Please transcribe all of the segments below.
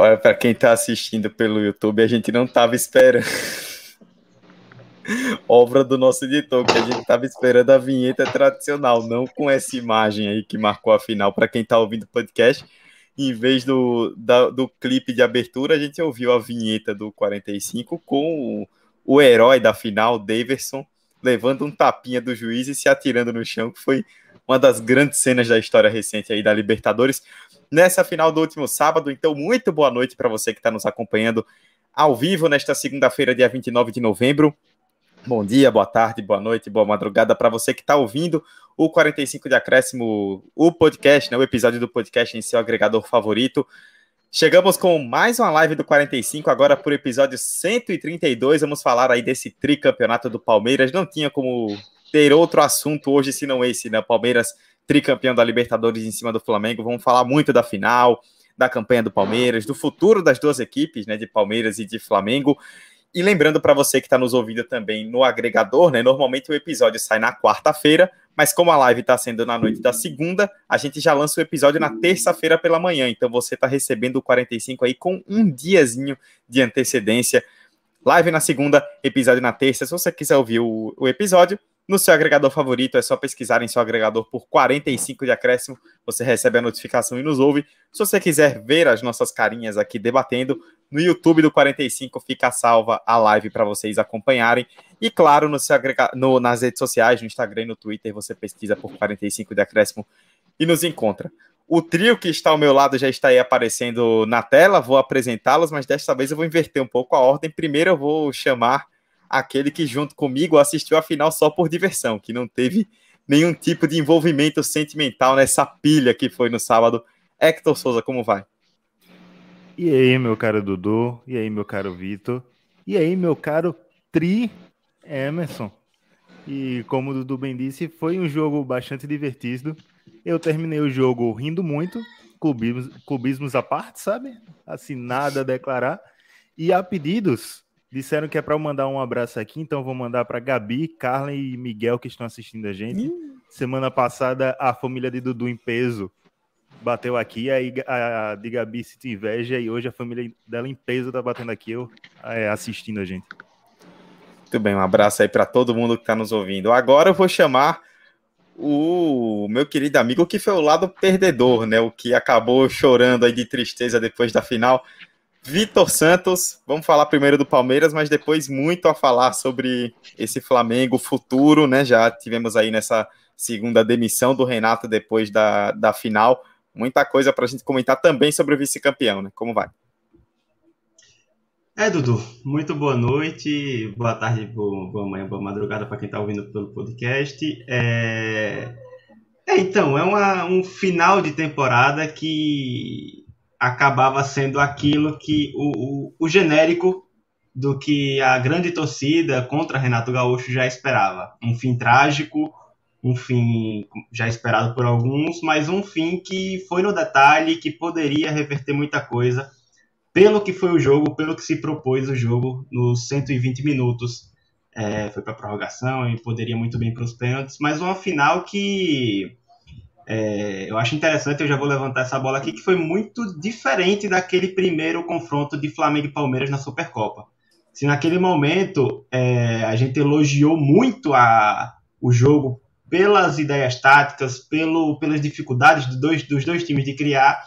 Olha, para quem tá assistindo pelo YouTube, a gente não tava esperando. Obra do nosso editor, que a gente tava esperando a vinheta tradicional, não com essa imagem aí que marcou a final. Para quem tá ouvindo o podcast, em vez do, da, do clipe de abertura, a gente ouviu a vinheta do 45 com o, o herói da final, Daverson, levando um tapinha do juiz e se atirando no chão, que foi uma das grandes cenas da história recente aí da Libertadores nessa final do último sábado. Então, muito boa noite para você que está nos acompanhando ao vivo nesta segunda-feira, dia 29 de novembro. Bom dia, boa tarde, boa noite, boa madrugada para você que está ouvindo o 45 de Acréscimo, o podcast, né, o episódio do podcast em seu agregador favorito. Chegamos com mais uma live do 45, agora por episódio 132. Vamos falar aí desse tricampeonato do Palmeiras. Não tinha como ter outro assunto hoje se não esse, né? Palmeiras tricampeão da Libertadores em cima do Flamengo. Vamos falar muito da final, da campanha do Palmeiras, do futuro das duas equipes, né, de Palmeiras e de Flamengo. E lembrando para você que está nos ouvindo também no agregador, né? Normalmente o episódio sai na quarta-feira, mas como a live está sendo na noite da segunda, a gente já lança o episódio na terça-feira pela manhã. Então você está recebendo o 45 aí com um diazinho de antecedência. Live na segunda, episódio na terça. Se você quiser ouvir o, o episódio, no seu agregador favorito, é só pesquisar em seu agregador por 45 de acréscimo, você recebe a notificação e nos ouve. Se você quiser ver as nossas carinhas aqui debatendo, no YouTube do 45 fica salva a live para vocês acompanharem. E claro, no seu agrega... no, nas redes sociais, no Instagram e no Twitter, você pesquisa por 45 de acréscimo e nos encontra. O trio que está ao meu lado já está aí aparecendo na tela, vou apresentá-los, mas desta vez eu vou inverter um pouco a ordem. Primeiro eu vou chamar aquele que junto comigo assistiu a final só por diversão, que não teve nenhum tipo de envolvimento sentimental nessa pilha que foi no sábado. Hector Souza, como vai? E aí, meu caro Dudu? E aí, meu caro Vitor? E aí, meu caro Tri Emerson? E como o Dudu bem disse, foi um jogo bastante divertido. Eu terminei o jogo rindo muito, clubismos, clubismos à parte, sabe? Assim, nada a declarar. E a pedidos, Disseram que é para eu mandar um abraço aqui, então vou mandar para Gabi, Carla e Miguel que estão assistindo a gente. Semana passada a família de Dudu em peso bateu aqui, aí a de Gabi se inveja e hoje a família dela em peso tá batendo aqui, eu, é, assistindo a gente. Muito bem, um abraço aí para todo mundo que está nos ouvindo. Agora eu vou chamar o meu querido amigo que foi o lado perdedor, né? O que acabou chorando aí de tristeza depois da final. Vitor Santos, vamos falar primeiro do Palmeiras, mas depois muito a falar sobre esse Flamengo futuro, né? Já tivemos aí nessa segunda demissão do Renato depois da, da final. Muita coisa para a gente comentar também sobre o vice-campeão, né? Como vai? É, Dudu, muito boa noite, boa tarde, boa, boa manhã, boa madrugada para quem está ouvindo pelo podcast. É, é então, é uma, um final de temporada que acabava sendo aquilo que o, o, o, genérico do que a grande torcida contra Renato Gaúcho já esperava. Um fim trágico, um fim já esperado por alguns, mas um fim que foi no detalhe, que poderia reverter muita coisa, pelo que foi o jogo, pelo que se propôs o jogo nos 120 minutos. É, foi para prorrogação e poderia muito bem para os pênaltis, mas uma final que é, eu acho interessante, eu já vou levantar essa bola aqui, que foi muito diferente daquele primeiro confronto de Flamengo e Palmeiras na Supercopa. Se naquele momento é, a gente elogiou muito a, o jogo pelas ideias táticas, pelo, pelas dificuldades dos dois, dos dois times de criar,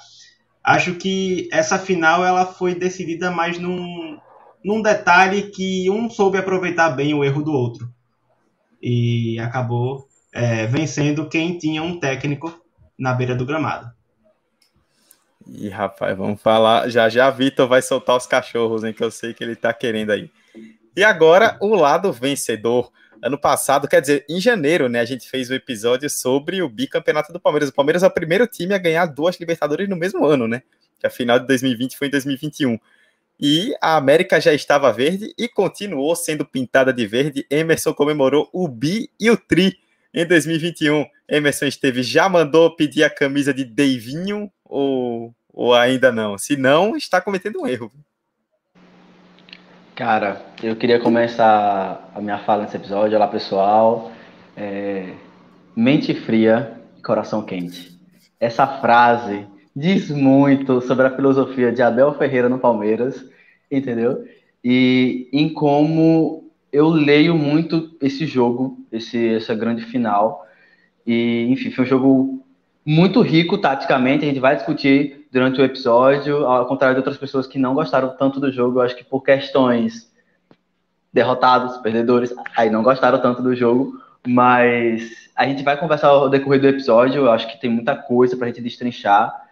acho que essa final ela foi decidida mais num, num detalhe que um soube aproveitar bem o erro do outro. E acabou é, vencendo quem tinha um técnico na beira do gramado. E rapaz, vamos falar. Já já Vitor vai soltar os cachorros, hein? Que eu sei que ele tá querendo aí. E agora o lado vencedor. Ano passado, quer dizer, em janeiro, né? A gente fez o um episódio sobre o bicampeonato do Palmeiras. O Palmeiras é o primeiro time a ganhar duas Libertadores no mesmo ano, né? Que a final de 2020 foi em 2021. E a América já estava verde e continuou sendo pintada de verde. Emerson comemorou o bi e o tri em 2021. Emerson esteve já mandou pedir a camisa de Deivinho ou, ou ainda não? Se não, está cometendo um erro. Cara, eu queria começar a minha fala nesse episódio. Olá, pessoal. É... Mente fria coração quente. Essa frase diz muito sobre a filosofia de Abel Ferreira no Palmeiras, entendeu? E em como eu leio muito esse jogo, esse, essa grande final. E, enfim, foi um jogo muito rico taticamente. A gente vai discutir durante o episódio, ao contrário de outras pessoas que não gostaram tanto do jogo. Eu acho que por questões derrotados, perdedores, aí não gostaram tanto do jogo. Mas a gente vai conversar ao decorrer do episódio. Eu acho que tem muita coisa para a gente destrinchar.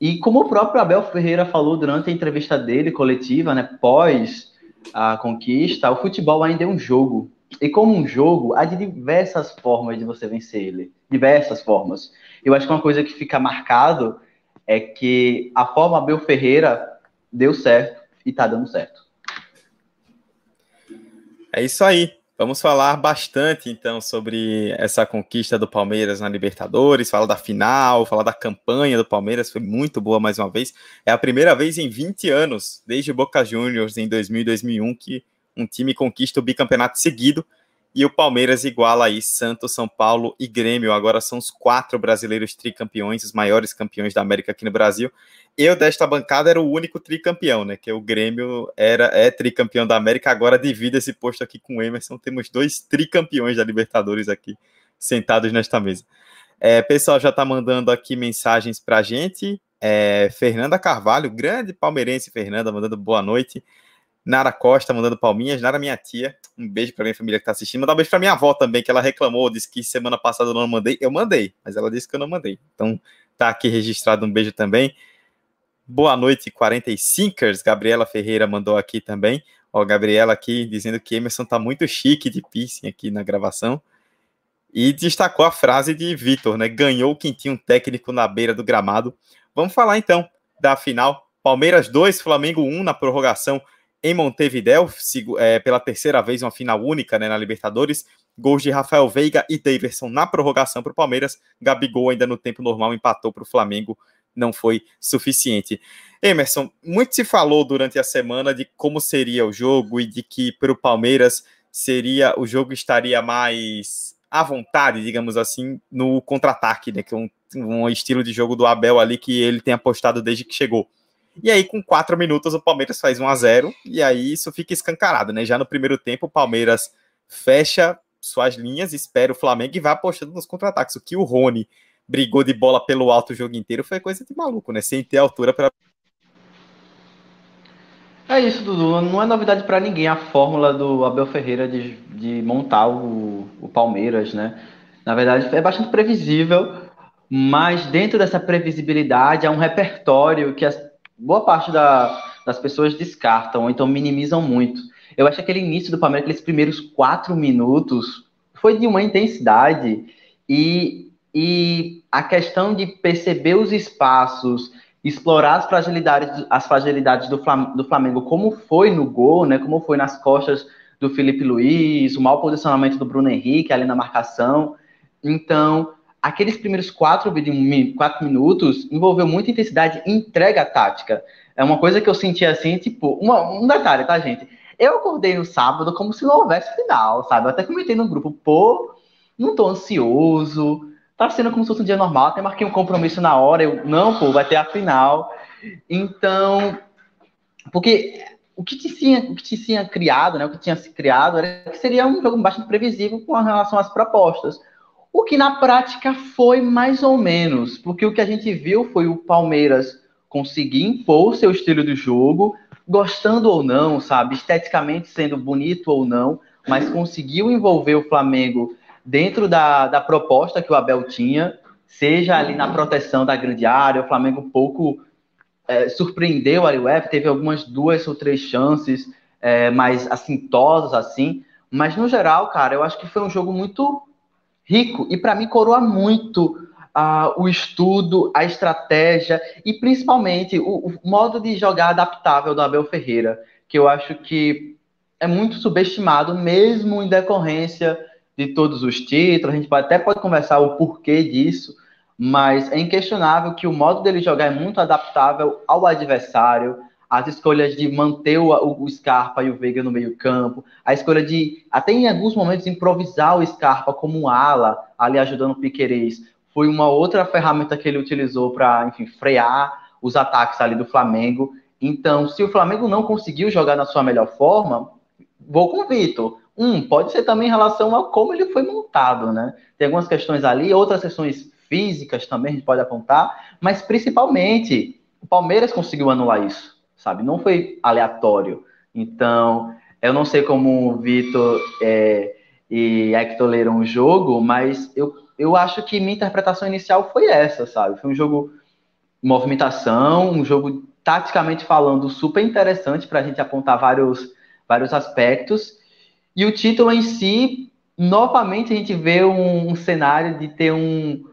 E como o próprio Abel Ferreira falou durante a entrevista dele, coletiva, né, pós a conquista, o futebol ainda é um jogo. E como um jogo, há diversas formas de você vencer ele. Diversas formas. Eu acho que uma coisa que fica marcado é que a forma Abel Ferreira deu certo e está dando certo. É isso aí. Vamos falar bastante então sobre essa conquista do Palmeiras na Libertadores, falar da final, falar da campanha do Palmeiras, foi muito boa mais uma vez. É a primeira vez em 20 anos, desde Boca Juniors em 2000 e 2001, que um time conquista o bicampeonato seguido e o Palmeiras iguala aí Santos, São Paulo e Grêmio. Agora são os quatro brasileiros tricampeões, os maiores campeões da América aqui no Brasil. Eu, desta bancada, era o único tricampeão, né? Que o Grêmio era, é tricampeão da América, agora divide esse posto aqui com o Emerson. Temos dois tricampeões da Libertadores aqui sentados nesta mesa. É, pessoal já está mandando aqui mensagens para a gente. É, Fernanda Carvalho, grande palmeirense Fernanda, mandando boa noite. Nara Costa mandando palminhas. Nara, minha tia, um beijo para minha família que está assistindo. Mandar um beijo para minha avó também, que ela reclamou, disse que semana passada eu não mandei. Eu mandei, mas ela disse que eu não mandei. Então tá aqui registrado um beijo também. Boa noite, 45ers. Gabriela Ferreira mandou aqui também. Ó, Gabriela aqui dizendo que Emerson tá muito chique de piercing aqui na gravação. E destacou a frase de Vitor, né? Ganhou o quintinho técnico na beira do gramado. Vamos falar então da final. Palmeiras 2, Flamengo 1 na prorrogação em Montevideo, é, pela terceira vez, uma final única né, na Libertadores. Gols de Rafael Veiga e Daverson na prorrogação para o Palmeiras. Gabigol, ainda no tempo normal, empatou para o Flamengo. Não foi suficiente. Emerson, muito se falou durante a semana de como seria o jogo e de que para o Palmeiras seria o jogo estaria mais à vontade, digamos assim, no contra-ataque, né? Que é um, um estilo de jogo do Abel ali que ele tem apostado desde que chegou. E aí, com quatro minutos, o Palmeiras faz 1 a 0 e aí isso fica escancarado, né? Já no primeiro tempo, o Palmeiras fecha suas linhas, espera o Flamengo e vai apostando nos contra-ataques. O que o Rony brigou de bola pelo alto o jogo inteiro foi coisa de maluco, né? Sem ter altura para. É isso, Dudu. Não é novidade para ninguém a fórmula do Abel Ferreira de, de montar o, o Palmeiras, né? Na verdade, é bastante previsível, mas dentro dessa previsibilidade há um repertório que as boa parte da, das pessoas descartam ou então minimizam muito. Eu acho que aquele início do Palmeiras, aqueles primeiros quatro minutos, foi de uma intensidade e, e a questão de perceber os espaços, explorar as fragilidades, as fragilidades do, Flamengo, do Flamengo, como foi no gol, né, como foi nas costas do Felipe Luiz, o mau posicionamento do Bruno Henrique ali na marcação. Então, aqueles primeiros quatro, quatro minutos envolveu muita intensidade e entrega tática. É uma coisa que eu senti assim, tipo, uma, um detalhe, tá, gente? Eu acordei no sábado como se não houvesse final, sabe? Eu até comentei no grupo, pô, não tô ansioso, tá sendo como se fosse um dia normal, até marquei um compromisso na hora, eu, não, pô, vai ter a final. Então, porque o que tinha, o que tinha criado, né, o que tinha se criado, era que seria um jogo bastante previsível com relação às propostas. O que na prática foi mais ou menos, porque o que a gente viu foi o Palmeiras conseguir impor seu estilo de jogo, gostando ou não, sabe, esteticamente sendo bonito ou não, mas conseguiu envolver o Flamengo dentro da, da proposta que o Abel tinha, seja ali na proteção da grande área, o Flamengo um pouco é, surpreendeu o F, teve algumas duas ou três chances é, mais assintosas assim, mas no geral, cara, eu acho que foi um jogo muito rico e para mim coroa muito uh, o estudo, a estratégia e principalmente o, o, modo de jogar adaptável do Abel Ferreira, que eu acho que é muito subestimado, mesmo em decorrência de todos os títulos. A gente até pode conversar o porquê disso, mas é inquestionável que o modo dele jogar é muito adaptável ao adversário, as escolhas de manter o, o, Scarpa e o Veiga no meio-campo, a escolha de, até em alguns momentos, improvisar o Scarpa como um ala, ali ajudando o Piquerez, foi uma outra ferramenta que ele utilizou para, enfim, frear os ataques ali do Flamengo. Então, se o Flamengo não conseguiu jogar na sua melhor forma, vou com o Vitor. Um, pode ser também em relação a como ele foi montado, né? Tem algumas questões ali, outras questões físicas também a gente pode apontar, mas principalmente o Palmeiras conseguiu anular isso sabe? Não foi aleatório. Então, eu não sei como o Vitor é, e Hector leram o jogo, mas eu, eu acho que minha interpretação inicial foi essa, sabe? Foi um jogo movimentação, um jogo taticamente falando super interessante para a gente apontar vários, vários aspectos. E o título em si, novamente a gente vê um, um cenário de ter um,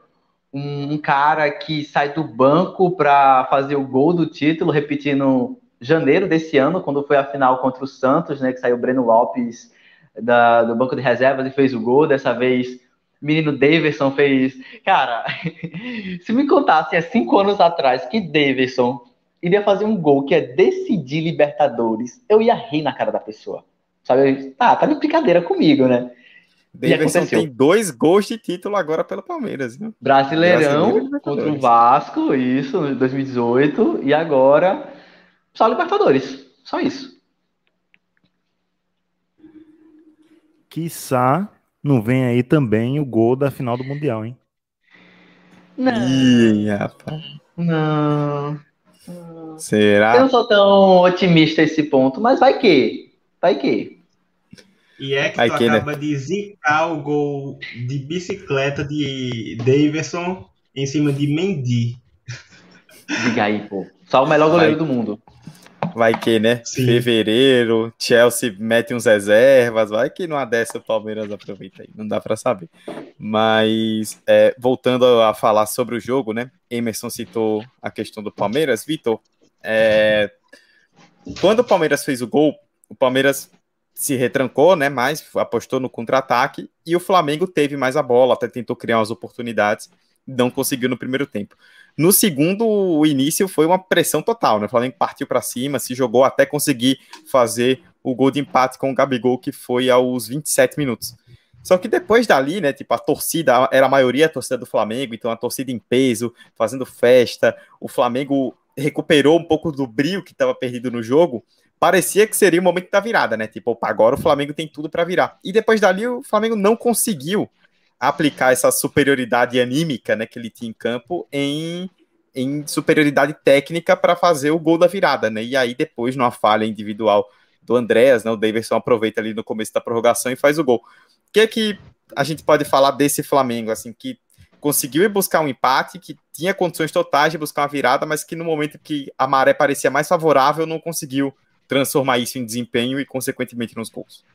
um, cara que sai do banco para fazer o gol do título, repetindo janeiro desse ano, quando foi a final contra o Santos, né, que saiu o Breno Lopes da, do banco de reservas e fez o gol. Dessa vez, o menino Davidson fez. Cara, se me contasse há cinco anos atrás que Davidson iria fazer um gol que é decidir Libertadores, eu ia rir na cara da pessoa. Sabe? Ah, tá de brincadeira comigo, né? Davidson tem dois gols de título agora pelo Palmeiras. Brasileirão contra o Vasco, isso, em 2018, e agora só Libertadores. Só isso. Quiçá não vem aí também o gol da final do Mundial, hein? Não. Ih, rapaz. Não. Será? Eu não sou tão otimista esse ponto, mas vai que. Vai que. E é que tu que, né? acaba né? de zicar o gol de bicicleta de Davidson em cima de Mendy. Diga aí, pô. Só o melhor goleiro vai. do mundo. Vai que, né? Sim. Fevereiro, Chelsea mete uns reservas, vai que numa dessa o Palmeiras aproveita aí, não dá para saber. Mas, é, voltando a falar sobre o jogo, né? Emerson citou a questão do Palmeiras. Vitor, é, quando o Palmeiras fez o gol, o Palmeiras se retrancou, né? Mas apostou no contra-ataque e o Flamengo teve mais a bola, até tentou criar umas oportunidades, não conseguiu no primeiro tempo. No segundo, o início foi uma pressão total, né? O Flamengo partiu para cima, se jogou até conseguir fazer o gol de empate com o Gabigol, que foi aos 27 minutos. Só que depois dali, né, tipo, a torcida, era a maioria a torcida do Flamengo, então a torcida em peso, fazendo festa, o Flamengo recuperou um pouco do brilho que estava perdido no jogo, parecia que seria o momento da virada, né? Tipo, opa, agora o Flamengo tem tudo para virar. E depois dali o Flamengo não conseguiu aplicar essa superioridade anímica né, que ele tinha em campo em, em superioridade técnica para fazer o gol da virada, né? E aí depois, numa falha individual do Andréas, né, o Davidson aproveita ali no começo da prorrogação e faz o gol. O que é que a gente pode falar desse Flamengo, assim, que conseguiu ir buscar um empate, que tinha condições totais de buscar uma virada, mas que no momento que a maré parecia mais favorável, não conseguiu transformar isso em desempenho e, consequentemente, nos gols.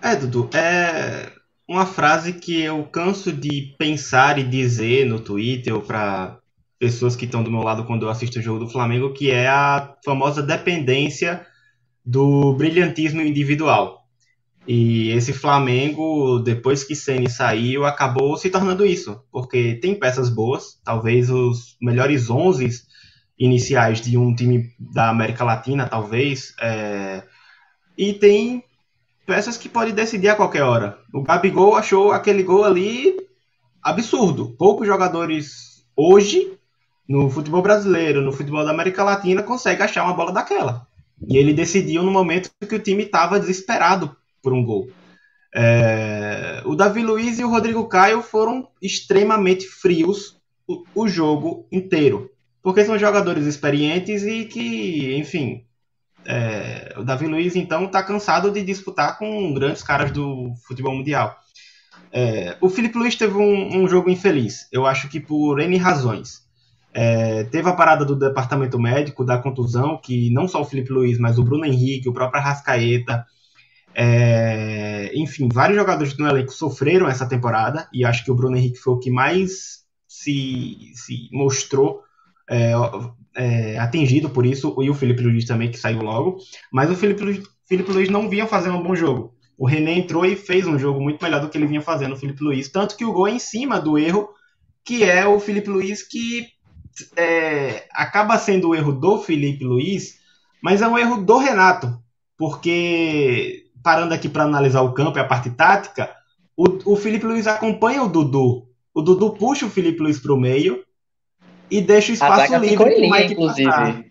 É, Dudu, é uma frase que eu canso de pensar e dizer no Twitter ou para pessoas que estão do meu lado quando eu assisto o jogo do Flamengo, que é a famosa dependência do brilhantismo individual. E esse Flamengo, depois que Ceni saiu, acabou se tornando isso, porque tem peças boas, talvez os melhores 11 iniciais de um time da América Latina, talvez, é... e tem peças que pode decidir a qualquer hora. O Gabigol achou aquele gol ali absurdo. Poucos jogadores hoje, no futebol brasileiro, no futebol da América Latina, conseguem achar uma bola daquela. E ele decidiu no momento que o time estava desesperado por um gol. É... o Davi Luiz e o Rodrigo Caio foram extremamente frios o, o jogo inteiro. Porque são jogadores experientes e que, enfim, é, o Davi Luiz, então, está cansado de disputar com grandes caras do futebol mundial. É, o Felipe Luiz teve um, um, jogo infeliz, eu acho que por N razões. É, teve a parada do departamento médico da contusão, que não só o Felipe Luiz, mas o Bruno Henrique, o próprio Rascaeta, É, enfim, vários jogadores do elenco sofreram essa temporada e acho que o Bruno Henrique foi o que mais se, se mostrou é, é, atingido por isso, e o Felipe Luiz também, que saiu logo. Mas o Felipe Luiz, Felipe Luiz não vinha fazendo um bom jogo. O René entrou e fez um jogo muito melhor do que ele vinha fazendo, o Felipe Luiz. Tanto que o gol é em cima do erro, que é o Felipe Luiz, que é, acaba sendo o erro do Felipe Luiz, mas é um erro do Renato. Porque, parando aqui para analisar o campo e a parte tática, o, o Felipe Luiz acompanha o Dudu. O Dudu puxa o Felipe Luiz para o meio e deixa o espaço livre para o Mike inclusive. Passar.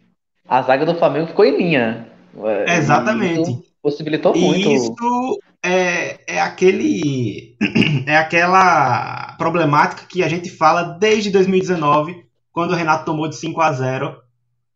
A zaga do Flamengo ficou em linha. É, Exatamente. Possibilitou e muito. Isso é, é aquele é aquela problemática que a gente fala desde 2019, quando o Renato tomou de 5 a 0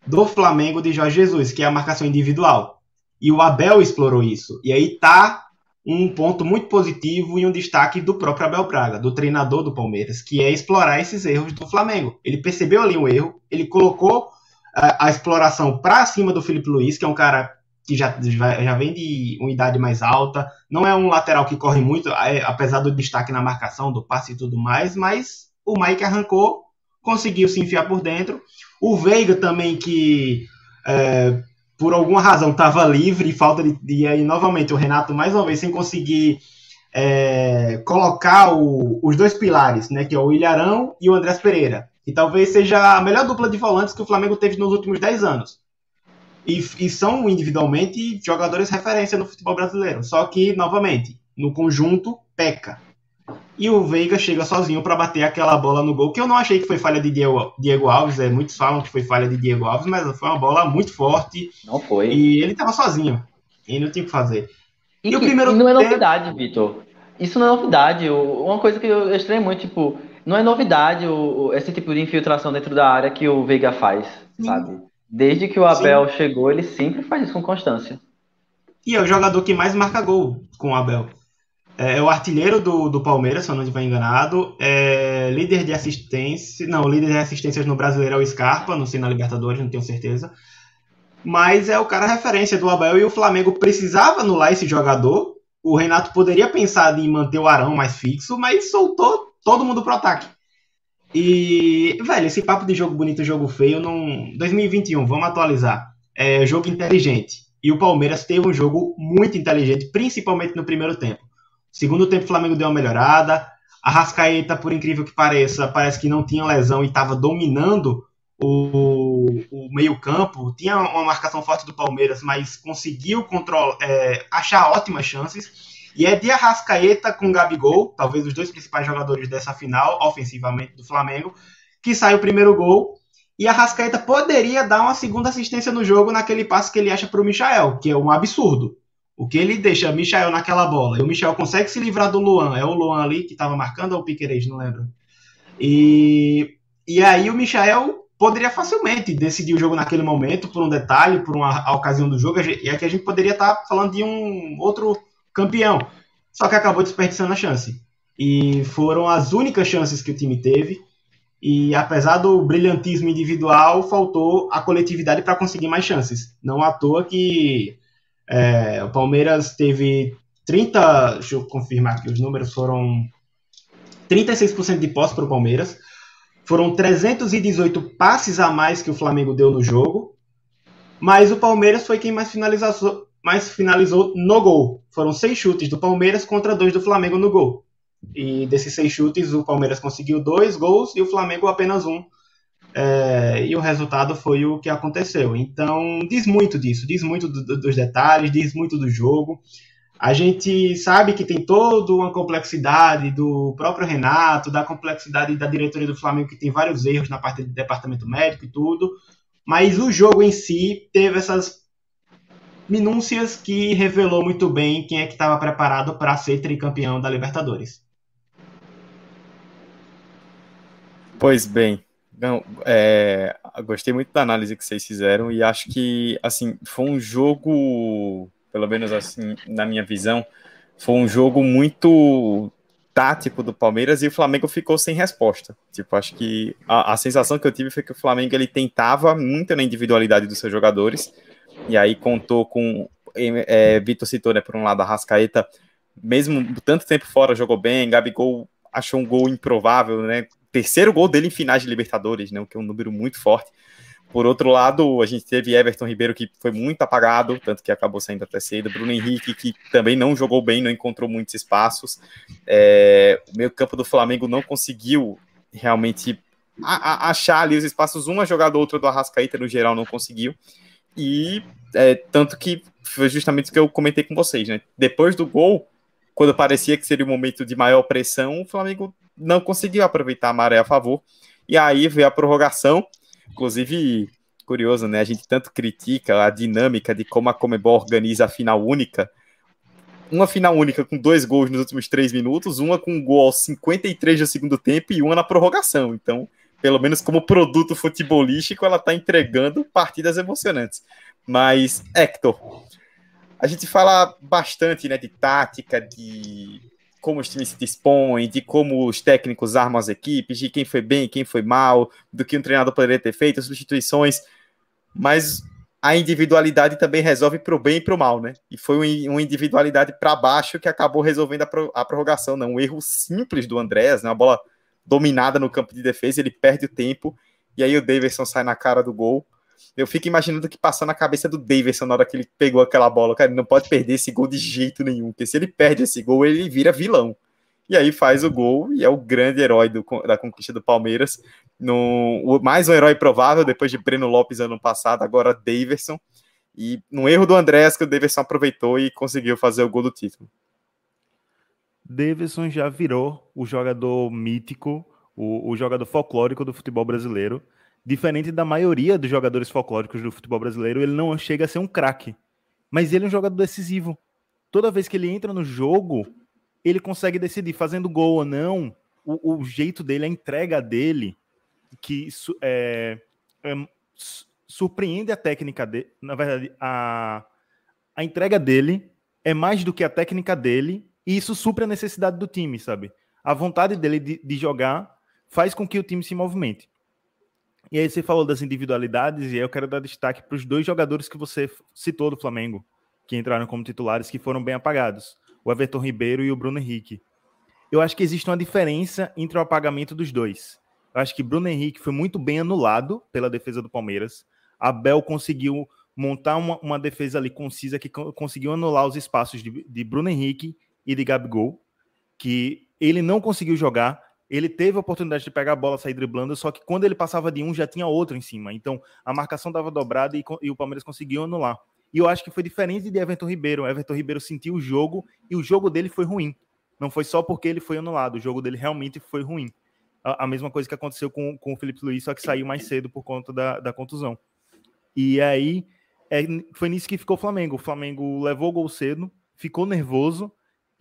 do Flamengo de Jorge Jesus, que é a marcação individual. E o Abel explorou isso. E aí tá um ponto muito positivo e um destaque do próprio Abel Braga, do treinador do Palmeiras, que é explorar esses erros do Flamengo. Ele percebeu ali um erro, ele colocou a, a exploração para cima do Felipe Luiz, que é um cara que já, já vem de uma idade mais alta, não é um lateral que corre muito, é, apesar do destaque na marcação, do passe e tudo mais, mas o Mike arrancou, conseguiu se enfiar por dentro. O Veiga também, que é, por alguma razão estava livre e falta de. E aí, novamente, o Renato, mais uma vez, sem conseguir é, colocar o, os dois pilares, né? Que é o Ilharão e o Andrés Pereira. Que talvez seja a melhor dupla de volantes que o Flamengo teve nos últimos 10 anos. E, e são individualmente jogadores referência no futebol brasileiro. Só que, novamente, no conjunto, peca. E o Veiga chega sozinho para bater aquela bola no gol, que eu não achei que foi falha de Diego, Diego Alves, é, muitos falam que foi falha de Diego Alves, mas foi uma bola muito forte. Não foi. E ele estava sozinho. E não tinha o que fazer. E, e o primeiro e não é novidade, Vitor. Isso não é novidade. Uma coisa que eu estranho muito, tipo, não é novidade o, esse tipo de infiltração dentro da área que o Veiga faz, Sim. sabe? Desde que o Abel Sim. chegou, ele sempre faz isso com constância. E é o jogador que mais marca gol com o Abel. É, é o artilheiro do, do Palmeiras, se eu não estiver enganado. É líder de assistência. Não, líder de assistências no brasileiro é o Scarpa, não sei na Libertadores, não tenho certeza. Mas é o cara referência do Abel e o Flamengo precisava anular esse jogador. O Renato poderia pensar em manter o Arão mais fixo, mas soltou todo mundo pro ataque. E, velho, esse papo de jogo bonito, jogo feio, não. 2021, vamos atualizar. É jogo inteligente. E o Palmeiras teve um jogo muito inteligente, principalmente no primeiro tempo. Segundo tempo, o Flamengo deu uma melhorada. A Rascaeta, por incrível que pareça, parece que não tinha lesão e estava dominando o, o meio-campo. Tinha uma marcação forte do Palmeiras, mas conseguiu control, é, achar ótimas chances. E é de Arrascaeta com Gabigol, talvez os dois principais jogadores dessa final, ofensivamente, do Flamengo, que sai o primeiro gol. E a Rascaeta poderia dar uma segunda assistência no jogo naquele passe que ele acha para o Michael, que é um absurdo. O que ele deixa Michel naquela bola e o Michel consegue se livrar do Luan, é o Luan ali que estava marcando ou o Piqueires, não lembro. E, e aí o Michel poderia facilmente decidir o jogo naquele momento, por um detalhe, por uma ocasião do jogo, e aqui a gente poderia estar tá falando de um outro campeão. Só que acabou desperdiçando a chance. E foram as únicas chances que o time teve. E apesar do brilhantismo individual, faltou a coletividade para conseguir mais chances. Não à toa que é, o Palmeiras teve 30, deixa eu confirmar aqui os números, foram 36% de posse para o Palmeiras, foram 318 passes a mais que o Flamengo deu no jogo, mas o Palmeiras foi quem mais finalizou, mais finalizou no gol. Foram seis chutes do Palmeiras contra dois do Flamengo no gol. E desses seis chutes, o Palmeiras conseguiu dois gols e o Flamengo apenas um. É, e o resultado foi o que aconteceu. Então, diz muito disso, diz muito do, do, dos detalhes, diz muito do jogo. A gente sabe que tem toda uma complexidade do próprio Renato, da complexidade da diretoria do Flamengo, que tem vários erros na parte do departamento médico e tudo, mas o jogo em si teve essas minúcias que revelou muito bem quem é que estava preparado para ser tricampeão da Libertadores. Pois bem, não, é, gostei muito da análise que vocês fizeram e acho que, assim, foi um jogo, pelo menos assim, na minha visão, foi um jogo muito tático do Palmeiras e o Flamengo ficou sem resposta. Tipo, acho que a, a sensação que eu tive foi que o Flamengo ele tentava muito na individualidade dos seus jogadores e aí contou com é, Vitor citou, né, por um lado, a Rascaeta, mesmo tanto tempo fora, jogou bem, Gabigol achou um gol improvável, né, terceiro gol dele em finais de Libertadores, né, que é um número muito forte. Por outro lado, a gente teve Everton Ribeiro, que foi muito apagado, tanto que acabou saindo até cedo. Bruno Henrique, que também não jogou bem, não encontrou muitos espaços. É, o meio campo do Flamengo não conseguiu realmente a, a, achar ali os espaços, uma jogada ou outra do Arrascaíta, no geral, não conseguiu. E é, tanto que foi justamente o que eu comentei com vocês, né? Depois do gol, quando parecia que seria o um momento de maior pressão, o Flamengo não conseguiu aproveitar a maré a favor. E aí veio a prorrogação. Inclusive, curioso, né? A gente tanto critica a dinâmica de como a Comebol organiza a final única. Uma final única com dois gols nos últimos três minutos, uma com um gol aos 53 do segundo tempo e uma na prorrogação. Então, pelo menos como produto futebolístico, ela está entregando partidas emocionantes. Mas, Hector, a gente fala bastante né, de tática, de como os times se dispõem, de como os técnicos armam as equipes, de quem foi bem, quem foi mal, do que um treinador poderia ter feito, as substituições, mas a individualidade também resolve para o bem e para o mal, né? E foi uma individualidade para baixo que acabou resolvendo a, prorrogação, não? Um erro simples do Andrés, né? Uma bola dominada no campo de defesa, ele perde o tempo, e aí o Davidson sai na cara do gol. Eu fico imaginando o que passou na cabeça do Davidson na hora que ele pegou aquela bola. Cara, ele não pode perder esse gol de jeito nenhum, porque se ele perde esse gol, ele vira vilão. E aí faz o gol e é o grande herói do, da conquista do Palmeiras. No, mais um herói provável, depois de Breno Lopes ano passado, agora Daverson. E no erro do Andrés, que o Daverson aproveitou e conseguiu fazer o gol do título. Davidson já virou o jogador mítico, o, o jogador folclórico do futebol brasileiro diferente da maioria dos jogadores folclóricos do futebol brasileiro, ele não chega a ser um craque. Mas ele é um jogador decisivo. Toda vez que ele entra no jogo, ele consegue decidir, fazendo gol ou não, o, o jeito dele, a entrega dele, que é, é, surpreende a técnica dele. Na verdade, a, a entrega dele é mais do que a técnica dele, e isso supre a necessidade do time, sabe? A vontade dele de, de jogar faz com que o time se movimente. E aí você falou das individualidades, e eu quero dar destaque para os dois jogadores que você citou do Flamengo, que entraram como titulares, que foram bem apagados, o Everton Ribeiro e o Bruno Henrique. Eu acho que existe uma diferença entre o apagamento dos dois. Eu acho que Bruno Henrique foi muito bem anulado pela defesa do Palmeiras. Abel conseguiu montar uma, uma defesa ali concisa que conseguiu anular os espaços de, de Bruno Henrique e de Gabigol, que ele não conseguiu jogar ele teve a oportunidade de pegar a bola, sair driblando, só que quando ele passava de um, já tinha outro em cima. Então, a marcação dava dobrada e, e o Palmeiras conseguiu anular. E eu acho que foi diferente de Everton Ribeiro. Everton Ribeiro sentiu o jogo e o jogo dele foi ruim. Não foi só porque ele foi anulado, o jogo dele realmente foi ruim. A, a mesma coisa que aconteceu com, com o Felipe Luiz, só que saiu mais cedo por conta da, da contusão. E aí, é, foi nisso que ficou o Flamengo. O Flamengo levou o gol cedo, ficou nervoso,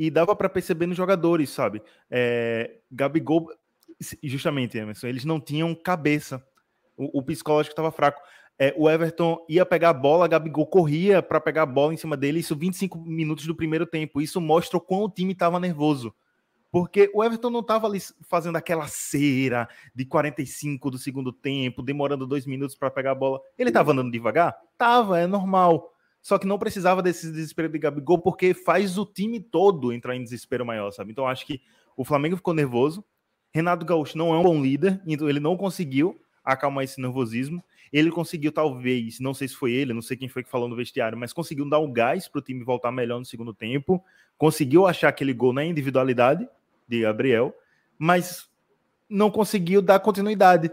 e dava para perceber nos jogadores, sabe? É, Gabigol, justamente, Emerson, eles não tinham cabeça. O, o psicológico estava fraco. É, o Everton ia pegar a bola, Gabigol corria para pegar a bola em cima dele, isso 25 minutos do primeiro tempo. Isso mostra o quão o time estava nervoso. Porque o Everton não estava ali fazendo aquela cera de 45 do segundo tempo, demorando dois minutos para pegar a bola. Ele estava andando devagar? Tava, é normal. Só que não precisava desse desespero de Gabigol, porque faz o time todo entrar em desespero maior, sabe? Então acho que o Flamengo ficou nervoso. Renato Gaúcho não é um bom líder, então ele não conseguiu acalmar esse nervosismo. Ele conseguiu, talvez, não sei se foi ele, não sei quem foi que falou no vestiário, mas conseguiu dar um gás para o time voltar melhor no segundo tempo. Conseguiu achar aquele gol na individualidade de Gabriel, mas não conseguiu dar continuidade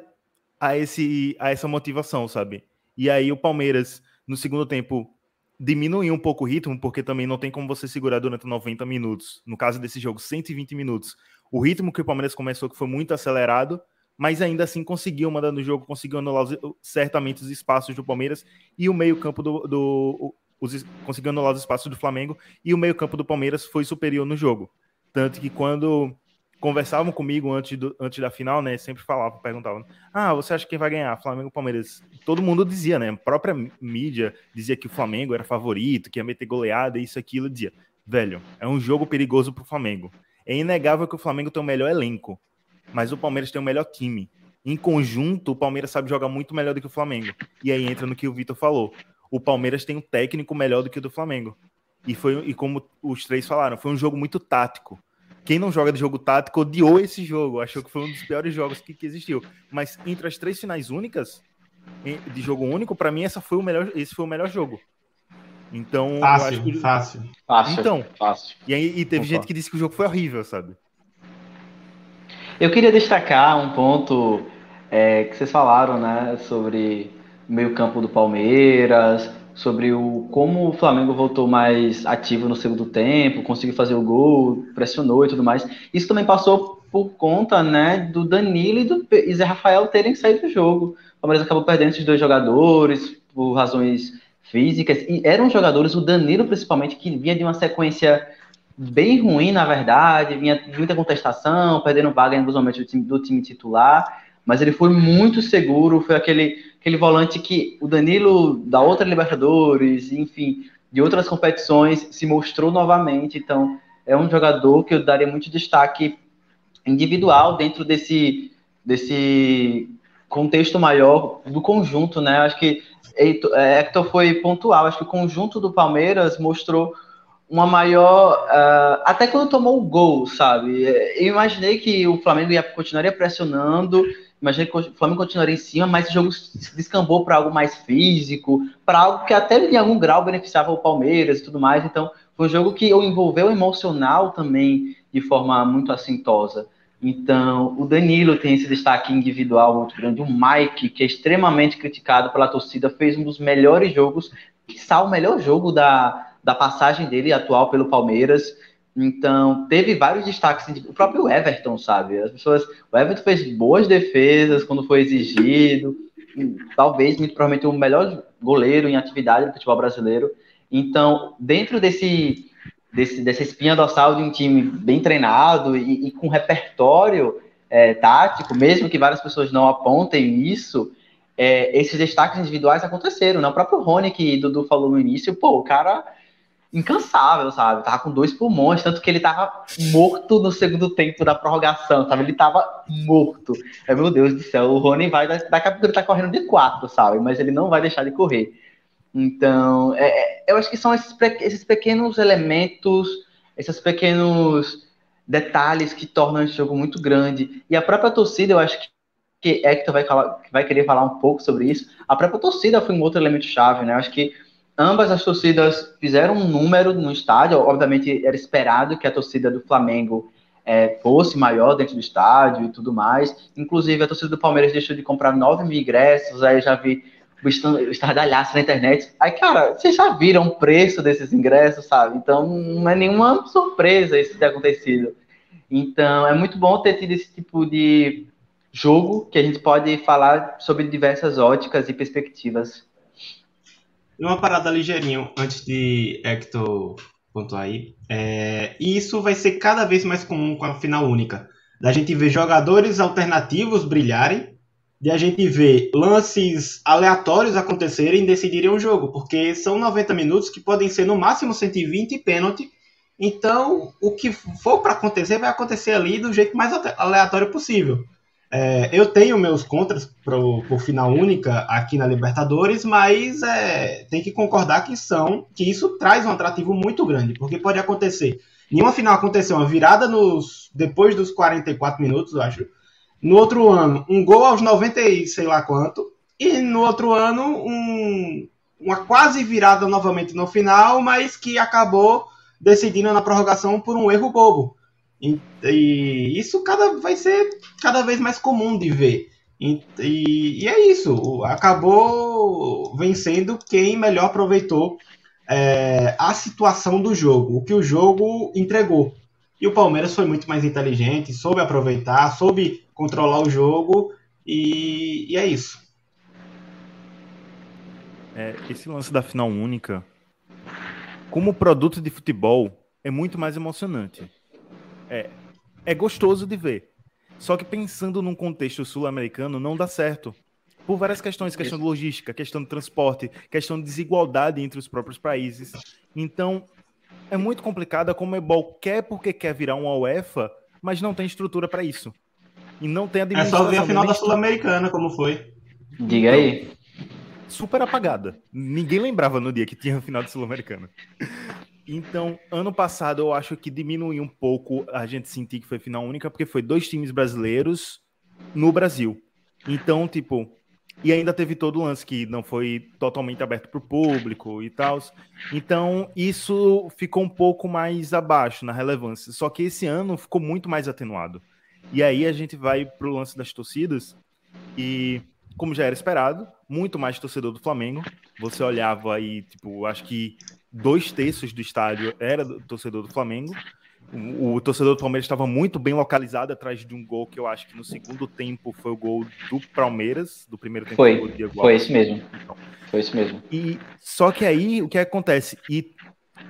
a, esse, a essa motivação, sabe? E aí o Palmeiras, no segundo tempo, diminuir um pouco o ritmo, porque também não tem como você segurar durante 90 minutos. No caso desse jogo, 120 minutos. O ritmo que o Palmeiras começou, que foi muito acelerado, mas ainda assim conseguiu mandar no jogo, conseguiu anular certamente os espaços do Palmeiras e o meio-campo do. do os, conseguiu anular os espaços do Flamengo e o meio-campo do Palmeiras foi superior no jogo. Tanto que quando conversavam comigo antes, do, antes da final, né? Sempre falavam, perguntavam: Ah, você acha que vai ganhar? Flamengo Palmeiras? Todo mundo dizia, né? A própria mídia dizia que o Flamengo era favorito, que ia meter goleada, isso, aquilo. Dizia, velho, é um jogo perigoso pro Flamengo. É inegável que o Flamengo tem o melhor elenco, mas o Palmeiras tem o melhor time. Em conjunto, o Palmeiras sabe jogar muito melhor do que o Flamengo. E aí entra no que o Vitor falou. o Palmeiras tem um técnico melhor do que o do Flamengo. E foi e como os três falaram, foi um jogo muito tático. Quem não joga de jogo tático odiou esse jogo, achou que foi um dos piores jogos que, que existiu. Mas entre as três finais únicas de jogo único, para mim essa foi o melhor, esse foi o melhor jogo. Então, fácil, que... fácil, fácil. Então, fácil. E, aí, e teve Opa. gente que disse que o jogo foi horrível, sabe? Eu queria destacar um ponto é, que vocês falaram, né, sobre o meio-campo do Palmeiras, sobre o como o Flamengo voltou mais ativo no segundo tempo, conseguiu fazer o gol, pressionou e tudo mais. Isso também passou por conta, né, do Danilo e do e Zé Rafael terem saído do jogo. O Palmeiras acabou perdendo esses dois jogadores por razões físicas e eram jogadores, o Danilo principalmente, que vinha de uma sequência bem ruim, na verdade, vinha muita contestação, perdendo vaga em alguns momentos do time, do time titular, mas ele foi muito seguro, foi aquele, aquele volante que o Danilo da outra Libertadores, enfim, de outras competições, se mostrou novamente, então é um jogador que eu daria muito destaque individual dentro desse, desse contexto maior do conjunto, né? Acho que é, Hector foi pontual. Acho que o conjunto do Palmeiras mostrou uma maior. Uh, até quando tomou o gol, sabe? Eu imaginei que o Flamengo ia, continuaria pressionando, imaginei que o Flamengo continuaria em cima, mas o jogo se descambou para algo mais físico, para algo que até em algum grau beneficiava o Palmeiras e tudo mais. Então, foi um jogo que envolveu o emocional também de forma muito assintosa. Então, o Danilo tem esse destaque individual muito grande. O Mike, que é extremamente criticado pela torcida, fez um dos melhores jogos, que o melhor jogo da, da passagem dele atual pelo Palmeiras. Então, teve vários destaques. O próprio Everton, sabe? As pessoas. O Everton fez boas defesas quando foi exigido. Talvez, muito provavelmente, o melhor goleiro em atividade do futebol brasileiro. Então, dentro desse desse, dessa espinha dorsal de um time bem treinado e, e com repertório é, tático, mesmo que várias pessoas não apontem isso, é, esses destaques individuais aconteceram, né? O próprio Rony, que Dudu falou no início, pô, o cara incansável, sabe? Tava com dois pulmões, tanto que ele tava morto no segundo tempo da prorrogação, sabe? Ele tava morto. É, meu Deus do céu, o Rony vai, daqui a pouco ele tá correndo de quatro, sabe? Mas ele não vai deixar de correr. Então, é, é, eu acho que são esses, esses pequenos elementos, esses pequenos detalhes que tornam esse jogo muito grande. E a própria torcida, eu acho que, que Hector vai, vai querer falar um pouco sobre isso. A própria torcida foi um outro elemento chave, né? Eu acho que ambas as torcidas fizeram um número no estádio. Obviamente, era esperado que a torcida do Flamengo é, fosse maior dentro do estádio e tudo mais. Inclusive, a torcida do Palmeiras deixou de comprar 9 mil ingressos. Aí já vi o estardalhaço na internet. Aí, cara, vocês já viram o preço desses ingressos, sabe? Então, não é nenhuma surpresa isso ter acontecido. Então, é muito bom ter tido esse tipo de jogo que a gente pode falar sobre diversas óticas e perspectivas. E uma parada ligeirinho antes de Hector pontuar aí. É, e isso vai ser cada vez mais comum com a final única. Da gente ver jogadores alternativos brilharem de a gente ver lances aleatórios acontecerem e decidirem o jogo, porque são 90 minutos que podem ser no máximo 120 e pênalti. Então, o que for para acontecer vai acontecer ali do jeito mais aleatório possível. É, eu tenho meus contras pro, por final única aqui na Libertadores, mas é, tem que concordar que são que isso traz um atrativo muito grande, porque pode acontecer. Nenhuma final aconteceu uma virada nos depois dos 44 minutos, eu acho no outro ano, um gol aos 90 e sei lá quanto. E no outro ano, um, uma quase virada novamente no final, mas que acabou decidindo na prorrogação por um erro bobo. E, e isso cada, vai ser cada vez mais comum de ver. E, e, e é isso. Acabou vencendo quem melhor aproveitou é, a situação do jogo, o que o jogo entregou. E o Palmeiras foi muito mais inteligente, soube aproveitar, soube controlar o jogo e, e é isso. É, esse lance da final única, como produto de futebol, é muito mais emocionante. É, é gostoso de ver. Só que pensando num contexto sul-americano, não dá certo. Por várias questões, questão de logística, questão de transporte, questão de desigualdade entre os próprios países. Então, é muito complicado. A Comebol quer porque quer virar uma UEFA, mas não tem estrutura para isso. E não tem É só ver a final da Sul-Americana como foi. Diga aí. super apagada. Ninguém lembrava no dia que tinha final de Sul-Americana. Então, ano passado eu acho que diminuiu um pouco a gente sentir que foi final única, porque foi dois times brasileiros no Brasil. Então, tipo, e ainda teve todo o lance que não foi totalmente aberto para o público e tal. Então, isso ficou um pouco mais abaixo na relevância. Só que esse ano ficou muito mais atenuado. E aí a gente vai para o lance das torcidas e, como já era esperado, muito mais torcedor do Flamengo. Você olhava aí, tipo, acho que dois terços do estádio era do torcedor do Flamengo. O, o, torcedor do Palmeiras estava muito bem localizado atrás de um gol que eu acho que no segundo tempo foi o gol do Palmeiras, do primeiro tempo. Foi, foi, foi esse mesmo. Então, foi isso mesmo. E só que aí o que acontece? E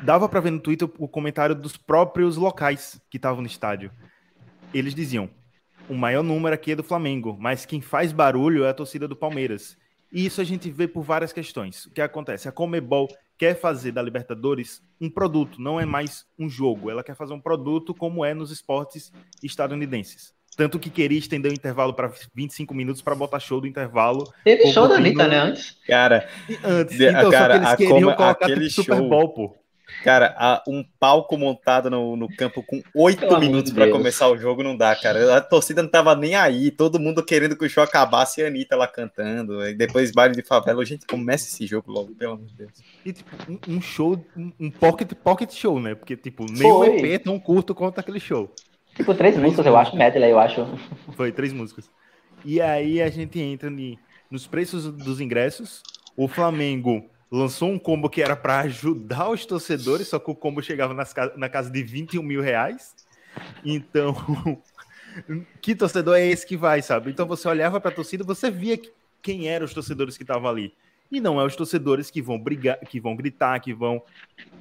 dava para ver no Twitter o comentário dos próprios locais que estavam no estádio. Eles diziam: o maior número aqui é do Flamengo, mas quem faz barulho é a torcida do Palmeiras. E isso a gente vê por várias questões. O que acontece? A Comebol quer fazer da Libertadores um produto, não é mais um jogo. Ela quer fazer um produto como é nos esportes estadunidenses. Tanto que queria estender o intervalo para 25 minutos para botar show do intervalo. Teve show da Anitta, né? Antes. Cara, antes. Então, cara, só que eles queriam colocar tipo, Super Bowl, pô. Cara, um palco montado no, no campo com oito minutos para começar o jogo não dá, cara. A torcida não tava nem aí, todo mundo querendo que o show acabasse e a Anitta lá cantando. E depois baile de favela. Gente, começa esse jogo logo, pelo amor de Deus. E tipo, um, show, um pocket, pocket show, né? Porque, tipo, nem o EP é tão curto quanto aquele show. Tipo, três, três músicas, eu acho, medley, eu acho. Foi, três músicas. E aí a gente entra ni, nos preços dos ingressos. O Flamengo lançou um combo que era para ajudar os torcedores, só que o combo chegava nas, na casa de 21 mil reais. Então, que torcedor é esse que vai, sabe? Então você olhava para a torcida, você via quem eram os torcedores que estavam ali. E não é os torcedores que vão brigar, que vão gritar, que vão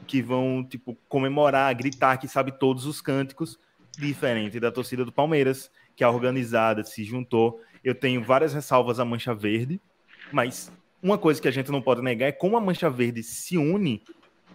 que vão tipo comemorar, gritar, que sabe todos os cânticos, diferente da torcida do Palmeiras, que é organizada, se juntou. Eu tenho várias ressalvas à Mancha Verde, mas uma coisa que a gente não pode negar é como a Mancha Verde se une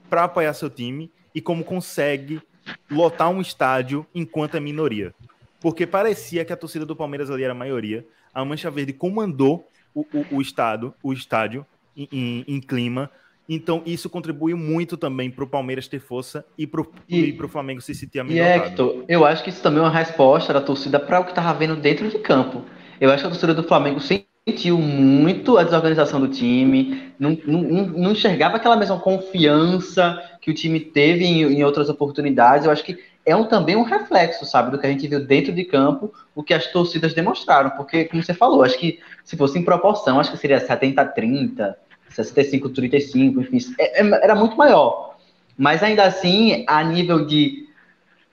para apoiar seu time e como consegue lotar um estádio enquanto é minoria. Porque parecia que a torcida do Palmeiras ali era a maioria. A Mancha Verde comandou o, o, o estado, o estádio em, em, em, clima. Então, isso contribuiu muito também para o Palmeiras ter força e para o Flamengo se sentir amedrontado. E Hector, eu acho que isso também é uma resposta da torcida para o que estava vendo dentro de campo. Eu acho que a torcida do Flamengo sentiu muito a desorganização do time, não, não, não enxergava aquela mesma confiança que o time teve em, em outras oportunidades. Eu acho que é um, também um reflexo, sabe, do que a gente viu dentro de campo, o que as torcidas demonstraram. Porque, como você falou, acho que se fosse em proporção, acho que seria 70-30, 65-35, enfim, é, é, era muito maior. Mas ainda assim, a nível de